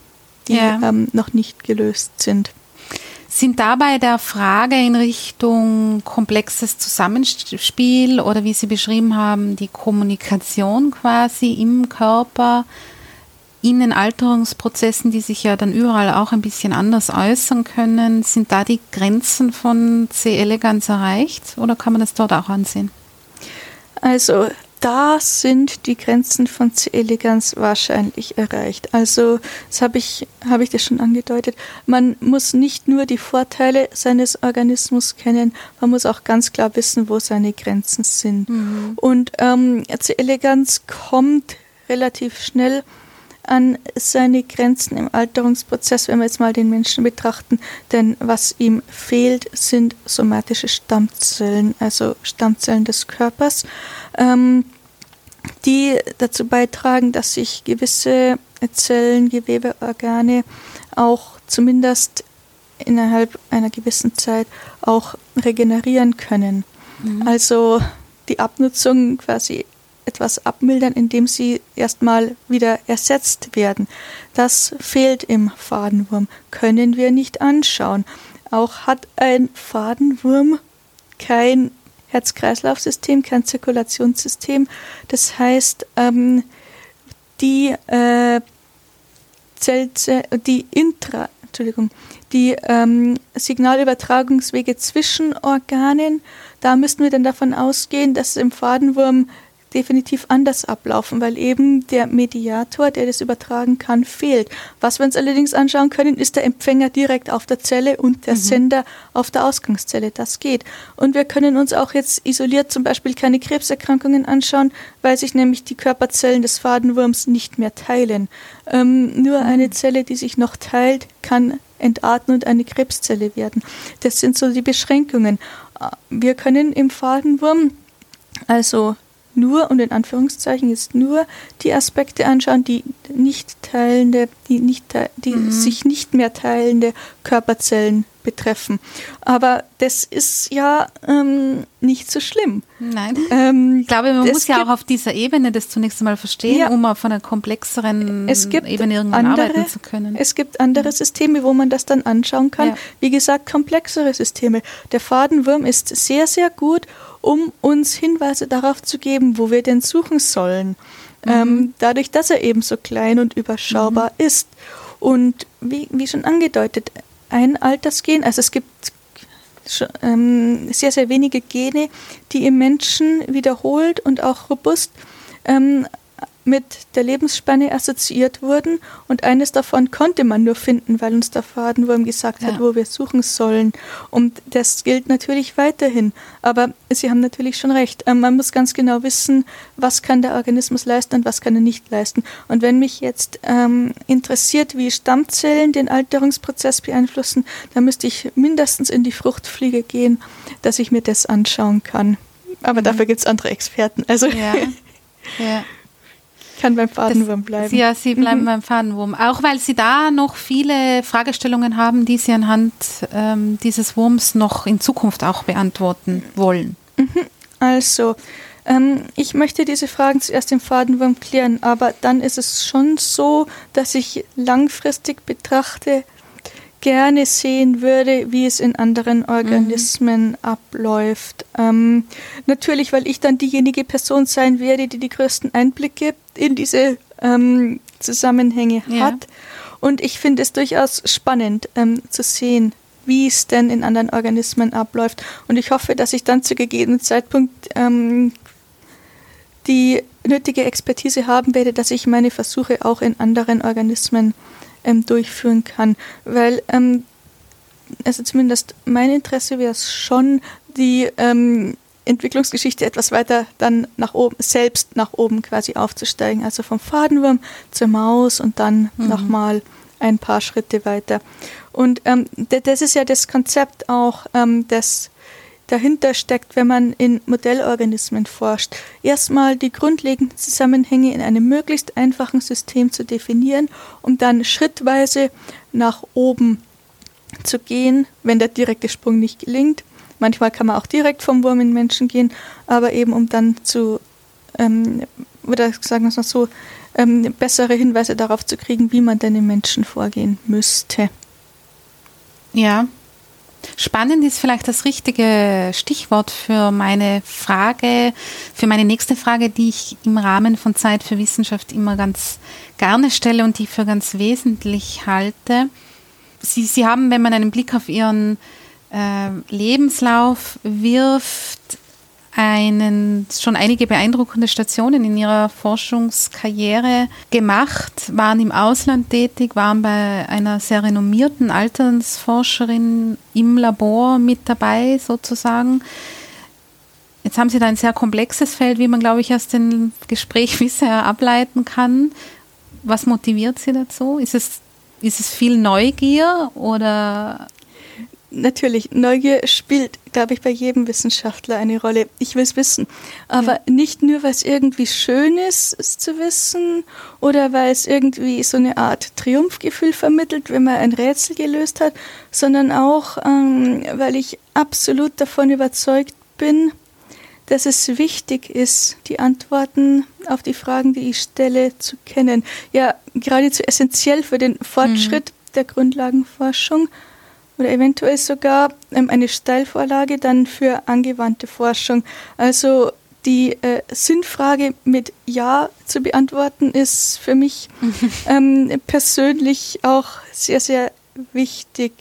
die ja. ähm, noch nicht gelöst sind. Sind dabei der Frage in Richtung komplexes Zusammenspiel oder wie Sie beschrieben haben, die Kommunikation quasi im Körper in den Alterungsprozessen, die sich ja dann überall auch ein bisschen anders äußern können, sind da die Grenzen von C. elegans erreicht oder kann man das dort auch ansehen? Also da sind die Grenzen von C. elegans wahrscheinlich erreicht. Also, das habe ich, habe ich das schon angedeutet. Man muss nicht nur die Vorteile seines Organismus kennen, man muss auch ganz klar wissen, wo seine Grenzen sind. Mhm. Und ähm, C. elegans kommt relativ schnell an seine Grenzen im Alterungsprozess, wenn wir jetzt mal den Menschen betrachten. Denn was ihm fehlt, sind somatische Stammzellen, also Stammzellen des Körpers, ähm, die dazu beitragen, dass sich gewisse Zellen, Gewebe, Organe auch zumindest innerhalb einer gewissen Zeit auch regenerieren können. Mhm. Also die Abnutzung quasi etwas abmildern, indem sie erstmal wieder ersetzt werden. Das fehlt im Fadenwurm, können wir nicht anschauen. Auch hat ein Fadenwurm kein Herz-Kreislauf-System, kein Zirkulationssystem. Das heißt, ähm, die äh, Zellze die Intra, Entschuldigung, die ähm, Signalübertragungswege zwischen Organen. Da müssten wir dann davon ausgehen, dass im Fadenwurm definitiv anders ablaufen, weil eben der Mediator, der das übertragen kann, fehlt. Was wir uns allerdings anschauen können, ist der Empfänger direkt auf der Zelle und der mhm. Sender auf der Ausgangszelle. Das geht. Und wir können uns auch jetzt isoliert zum Beispiel keine Krebserkrankungen anschauen, weil sich nämlich die Körperzellen des Fadenwurms nicht mehr teilen. Ähm, nur mhm. eine Zelle, die sich noch teilt, kann entarten und eine Krebszelle werden. Das sind so die Beschränkungen. Wir können im Fadenwurm also nur und in Anführungszeichen jetzt nur die Aspekte anschauen, die nicht teilende, die nicht die mhm. sich nicht mehr teilende Körperzellen betreffen. Aber das ist ja ähm, nicht so schlimm. Nein. Ähm, ich glaube, man muss ja auch auf dieser Ebene das zunächst einmal verstehen, ja, um auf einer komplexeren Ebene irgendwann andere, arbeiten zu können. Es gibt andere Systeme, wo man das dann anschauen kann. Ja. Wie gesagt, komplexere Systeme. Der Fadenwurm ist sehr, sehr gut, um uns Hinweise darauf zu geben, wo wir denn suchen sollen. Mhm. Ähm, dadurch, dass er eben so klein und überschaubar mhm. ist. Und wie, wie schon angedeutet, ein Altersgen, also es gibt ähm, sehr, sehr wenige Gene, die im Menschen wiederholt und auch robust ähm, mit der Lebensspanne assoziiert wurden und eines davon konnte man nur finden, weil uns der Fadenwurm gesagt ja. hat, wo wir suchen sollen. Und das gilt natürlich weiterhin. Aber Sie haben natürlich schon recht. Ähm, man muss ganz genau wissen, was kann der Organismus leisten und was kann er nicht leisten. Und wenn mich jetzt ähm, interessiert, wie Stammzellen den Alterungsprozess beeinflussen, dann müsste ich mindestens in die Fruchtfliege gehen, dass ich mir das anschauen kann. Aber mhm. dafür gibt es andere Experten. Also ja. [LAUGHS] ja kann beim Fadenwurm bleiben. Das, ja, Sie bleiben mhm. beim Fadenwurm. Auch weil Sie da noch viele Fragestellungen haben, die Sie anhand ähm, dieses Wurms noch in Zukunft auch beantworten wollen. Mhm. Also, ähm, ich möchte diese Fragen zuerst im Fadenwurm klären, aber dann ist es schon so, dass ich langfristig betrachte, gerne sehen würde, wie es in anderen Organismen mhm. abläuft. Ähm, natürlich, weil ich dann diejenige Person sein werde, die die größten Einblicke in diese ähm, Zusammenhänge ja. hat. Und ich finde es durchaus spannend ähm, zu sehen, wie es denn in anderen Organismen abläuft. Und ich hoffe, dass ich dann zu gegebenen Zeitpunkt ähm, die nötige Expertise haben werde, dass ich meine Versuche auch in anderen Organismen ähm, durchführen kann. Weil, ähm, also zumindest mein Interesse wäre es schon, die ähm, Entwicklungsgeschichte etwas weiter dann nach oben, selbst nach oben quasi aufzusteigen. Also vom Fadenwurm zur Maus und dann mhm. nochmal ein paar Schritte weiter. Und ähm, das ist ja das Konzept auch, ähm, das dahinter steckt, wenn man in Modellorganismen forscht. Erstmal die grundlegenden Zusammenhänge in einem möglichst einfachen System zu definieren, um dann schrittweise nach oben zu gehen, wenn der direkte Sprung nicht gelingt. Manchmal kann man auch direkt vom Wurm in Menschen gehen, aber eben um dann zu, ähm, oder sagen wir es mal so, ähm, bessere Hinweise darauf zu kriegen, wie man denn im Menschen vorgehen müsste. Ja, Spannend ist vielleicht das richtige Stichwort für meine Frage, für meine nächste Frage, die ich im Rahmen von Zeit für Wissenschaft immer ganz gerne stelle und die für ganz wesentlich halte. Sie, Sie haben, wenn man einen Blick auf Ihren äh, Lebenslauf wirft, einen, schon einige beeindruckende Stationen in ihrer Forschungskarriere gemacht, waren im Ausland tätig, waren bei einer sehr renommierten Alternsforscherin im Labor mit dabei sozusagen. Jetzt haben Sie da ein sehr komplexes Feld, wie man, glaube ich, aus dem Gespräch [LAUGHS] bisher ableiten kann. Was motiviert Sie dazu? Ist es, ist es viel Neugier oder natürlich, Neugier spielt, glaube ich, bei jedem Wissenschaftler eine Rolle. Ich will es wissen. Aber ja. nicht nur, weil es irgendwie schön ist, es zu wissen, oder weil es irgendwie so eine Art Triumphgefühl vermittelt, wenn man ein Rätsel gelöst hat, sondern auch, ähm, weil ich absolut davon überzeugt bin, dass es wichtig ist, die Antworten auf die Fragen, die ich stelle, zu kennen. Ja, geradezu essentiell für den Fortschritt mhm. der Grundlagenforschung oder eventuell sogar ähm, eine Steilvorlage dann für angewandte Forschung. Also die äh, Sinnfrage mit Ja zu beantworten, ist für mich [LAUGHS] ähm, persönlich auch sehr, sehr wichtig.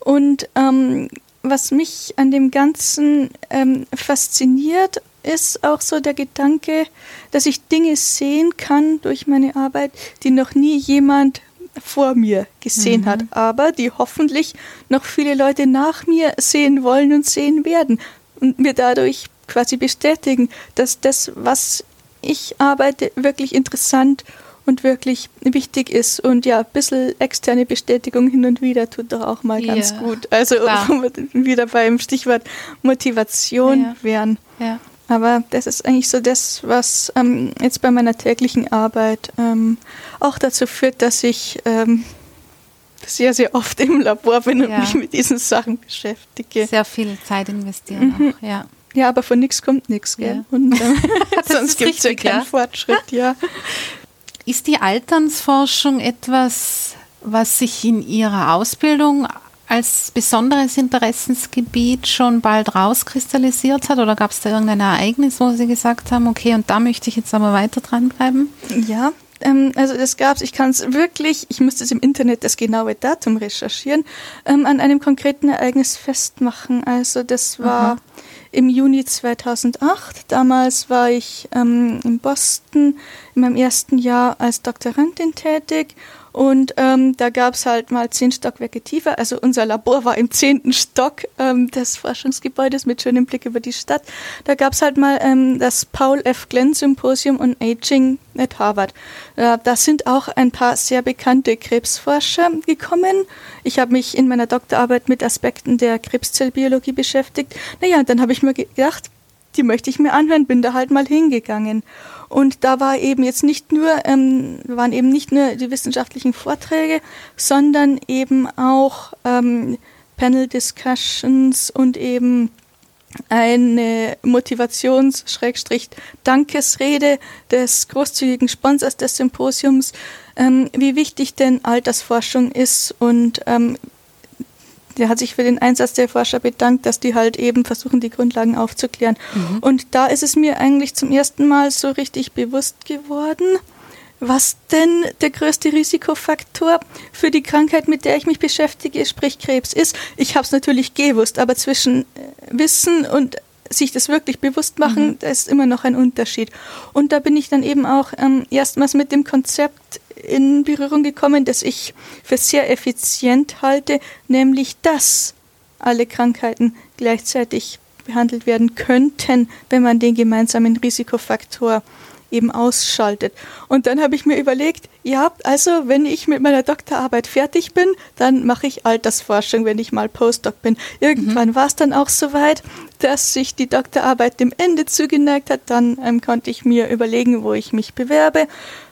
Und ähm, was mich an dem Ganzen ähm, fasziniert, ist auch so der Gedanke, dass ich Dinge sehen kann durch meine Arbeit, die noch nie jemand vor mir gesehen mhm. hat, aber die hoffentlich noch viele Leute nach mir sehen wollen und sehen werden und mir dadurch quasi bestätigen, dass das, was ich arbeite, wirklich interessant und wirklich wichtig ist. Und ja, ein bisschen externe Bestätigung hin und wieder tut doch auch mal ganz ja, gut. Also [LAUGHS] wieder beim Stichwort Motivation ja. wären. Ja. Aber das ist eigentlich so das, was ähm, jetzt bei meiner täglichen Arbeit ähm, auch dazu führt, dass ich ähm, sehr, sehr oft im Labor bin und ja. mich mit diesen Sachen beschäftige. Sehr viel Zeit investieren mhm. auch, ja. Ja, aber von nichts kommt nichts, gell? Ja. Und äh, [LAUGHS] [LAUGHS] sonst gibt es ja keinen ja. Fortschritt, ja. Ist die Alternsforschung etwas, was sich in Ihrer Ausbildung als besonderes Interessensgebiet schon bald rauskristallisiert hat? Oder gab es da irgendein Ereignis, wo Sie gesagt haben, okay, und da möchte ich jetzt aber weiter dranbleiben? Ja, ähm, also das gab es, ich kann es wirklich, ich müsste es im Internet das genaue Datum recherchieren, ähm, an einem konkreten Ereignis festmachen. Also das war Aha. im Juni 2008. Damals war ich ähm, in Boston in meinem ersten Jahr als Doktorandin tätig und ähm, da gab es halt mal zehn Stockwerke tiefer. Also unser Labor war im zehnten Stock ähm, des Forschungsgebäudes mit schönem Blick über die Stadt. Da gab es halt mal ähm, das Paul F. Glenn Symposium on Aging at Harvard. Äh, da sind auch ein paar sehr bekannte Krebsforscher gekommen. Ich habe mich in meiner Doktorarbeit mit Aspekten der Krebszellbiologie beschäftigt. Naja, dann habe ich mir gedacht, die möchte ich mir anhören, bin da halt mal hingegangen. Und da war eben jetzt nicht nur, ähm, waren eben nicht nur die wissenschaftlichen Vorträge, sondern eben auch ähm, Panel Discussions und eben eine Motivations-Dankesrede des großzügigen Sponsors des Symposiums, ähm, wie wichtig denn Altersforschung ist und ähm, der hat sich für den Einsatz der Forscher bedankt, dass die halt eben versuchen, die Grundlagen aufzuklären. Mhm. Und da ist es mir eigentlich zum ersten Mal so richtig bewusst geworden, was denn der größte Risikofaktor für die Krankheit, mit der ich mich beschäftige, sprich Krebs ist. Ich habe es natürlich gewusst, aber zwischen äh, Wissen und sich das wirklich bewusst machen, mhm. da ist immer noch ein Unterschied. Und da bin ich dann eben auch ähm, erstmals mit dem Konzept in Berührung gekommen, das ich für sehr effizient halte, nämlich dass alle Krankheiten gleichzeitig behandelt werden könnten, wenn man den gemeinsamen Risikofaktor eben ausschaltet. Und dann habe ich mir überlegt, ja, also wenn ich mit meiner Doktorarbeit fertig bin, dann mache ich Altersforschung, wenn ich mal Postdoc bin. Irgendwann mhm. war es dann auch soweit, dass sich die Doktorarbeit dem Ende zugeneigt hat. Dann ähm, konnte ich mir überlegen, wo ich mich bewerbe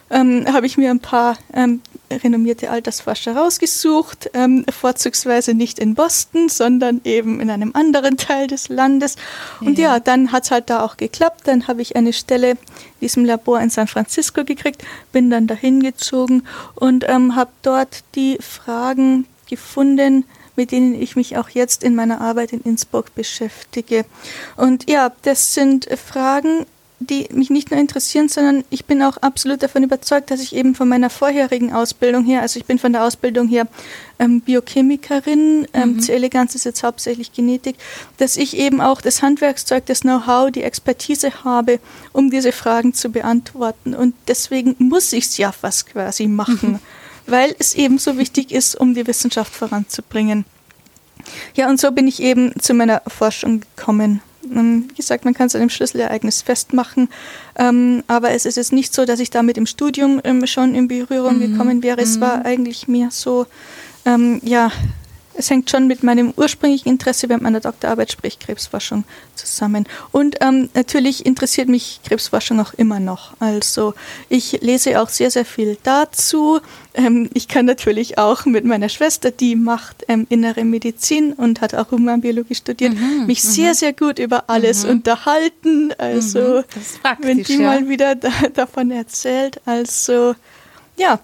ähm, habe ich mir ein paar ähm, renommierte Altersforscher rausgesucht, ähm, vorzugsweise nicht in Boston, sondern eben in einem anderen Teil des Landes. Und ja, ja dann hat es halt da auch geklappt. Dann habe ich eine Stelle in diesem Labor in San Francisco gekriegt, bin dann dahin gezogen und ähm, habe dort die Fragen gefunden, mit denen ich mich auch jetzt in meiner Arbeit in Innsbruck beschäftige. Und ja, das sind Fragen, die mich nicht nur interessieren, sondern ich bin auch absolut davon überzeugt, dass ich eben von meiner vorherigen Ausbildung her, also ich bin von der Ausbildung her ähm, Biochemikerin, ähm, mhm. zu Eleganz ist jetzt hauptsächlich Genetik, dass ich eben auch das Handwerkszeug, das Know-how, die Expertise habe, um diese Fragen zu beantworten. Und deswegen muss ich es ja fast quasi machen, mhm. weil es eben so wichtig ist, um die Wissenschaft voranzubringen. Ja, und so bin ich eben zu meiner Forschung gekommen. Ähm, wie gesagt, man kann es an dem Schlüsselereignis festmachen, ähm, aber es ist jetzt nicht so, dass ich damit im Studium ähm, schon in Berührung mhm. gekommen wäre. Es war mhm. eigentlich mehr so, ja, es hängt schon mit meinem ursprünglichen Interesse während meiner Doktorarbeit, sprich Krebsforschung, zusammen. Und ähm, natürlich interessiert mich Krebsforschung auch immer noch. Also ich lese auch sehr, sehr viel dazu. Ähm, ich kann natürlich auch mit meiner Schwester, die macht ähm, innere Medizin und hat auch Humanbiologie studiert, mhm, mich mhm. sehr, sehr gut über alles mhm. unterhalten. Also mhm, wenn die ja. mal wieder da, davon erzählt. Also ja,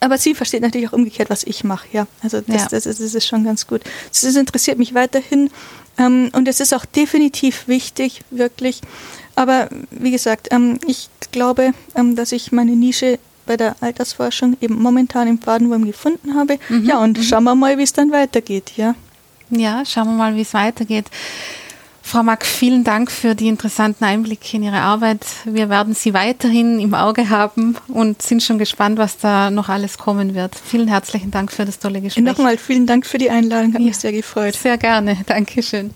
aber sie versteht natürlich auch umgekehrt, was ich mache, ja. Also das, ja. das, ist, das, ist, schon ganz gut. Das interessiert mich weiterhin. Ähm, und es ist auch definitiv wichtig, wirklich. Aber wie gesagt, ähm, ich glaube, ähm, dass ich meine Nische bei der Altersforschung eben momentan im Fadenwurm gefunden habe. Mhm. Ja, und mhm. schauen wir mal, wie es dann weitergeht, ja. Ja, schauen wir mal, wie es weitergeht. Frau Mack, vielen Dank für die interessanten Einblicke in Ihre Arbeit. Wir werden Sie weiterhin im Auge haben und sind schon gespannt, was da noch alles kommen wird. Vielen herzlichen Dank für das tolle Gespräch. Nochmal vielen Dank für die Einladung, hat ja, mich sehr gefreut. Sehr gerne, Dankeschön.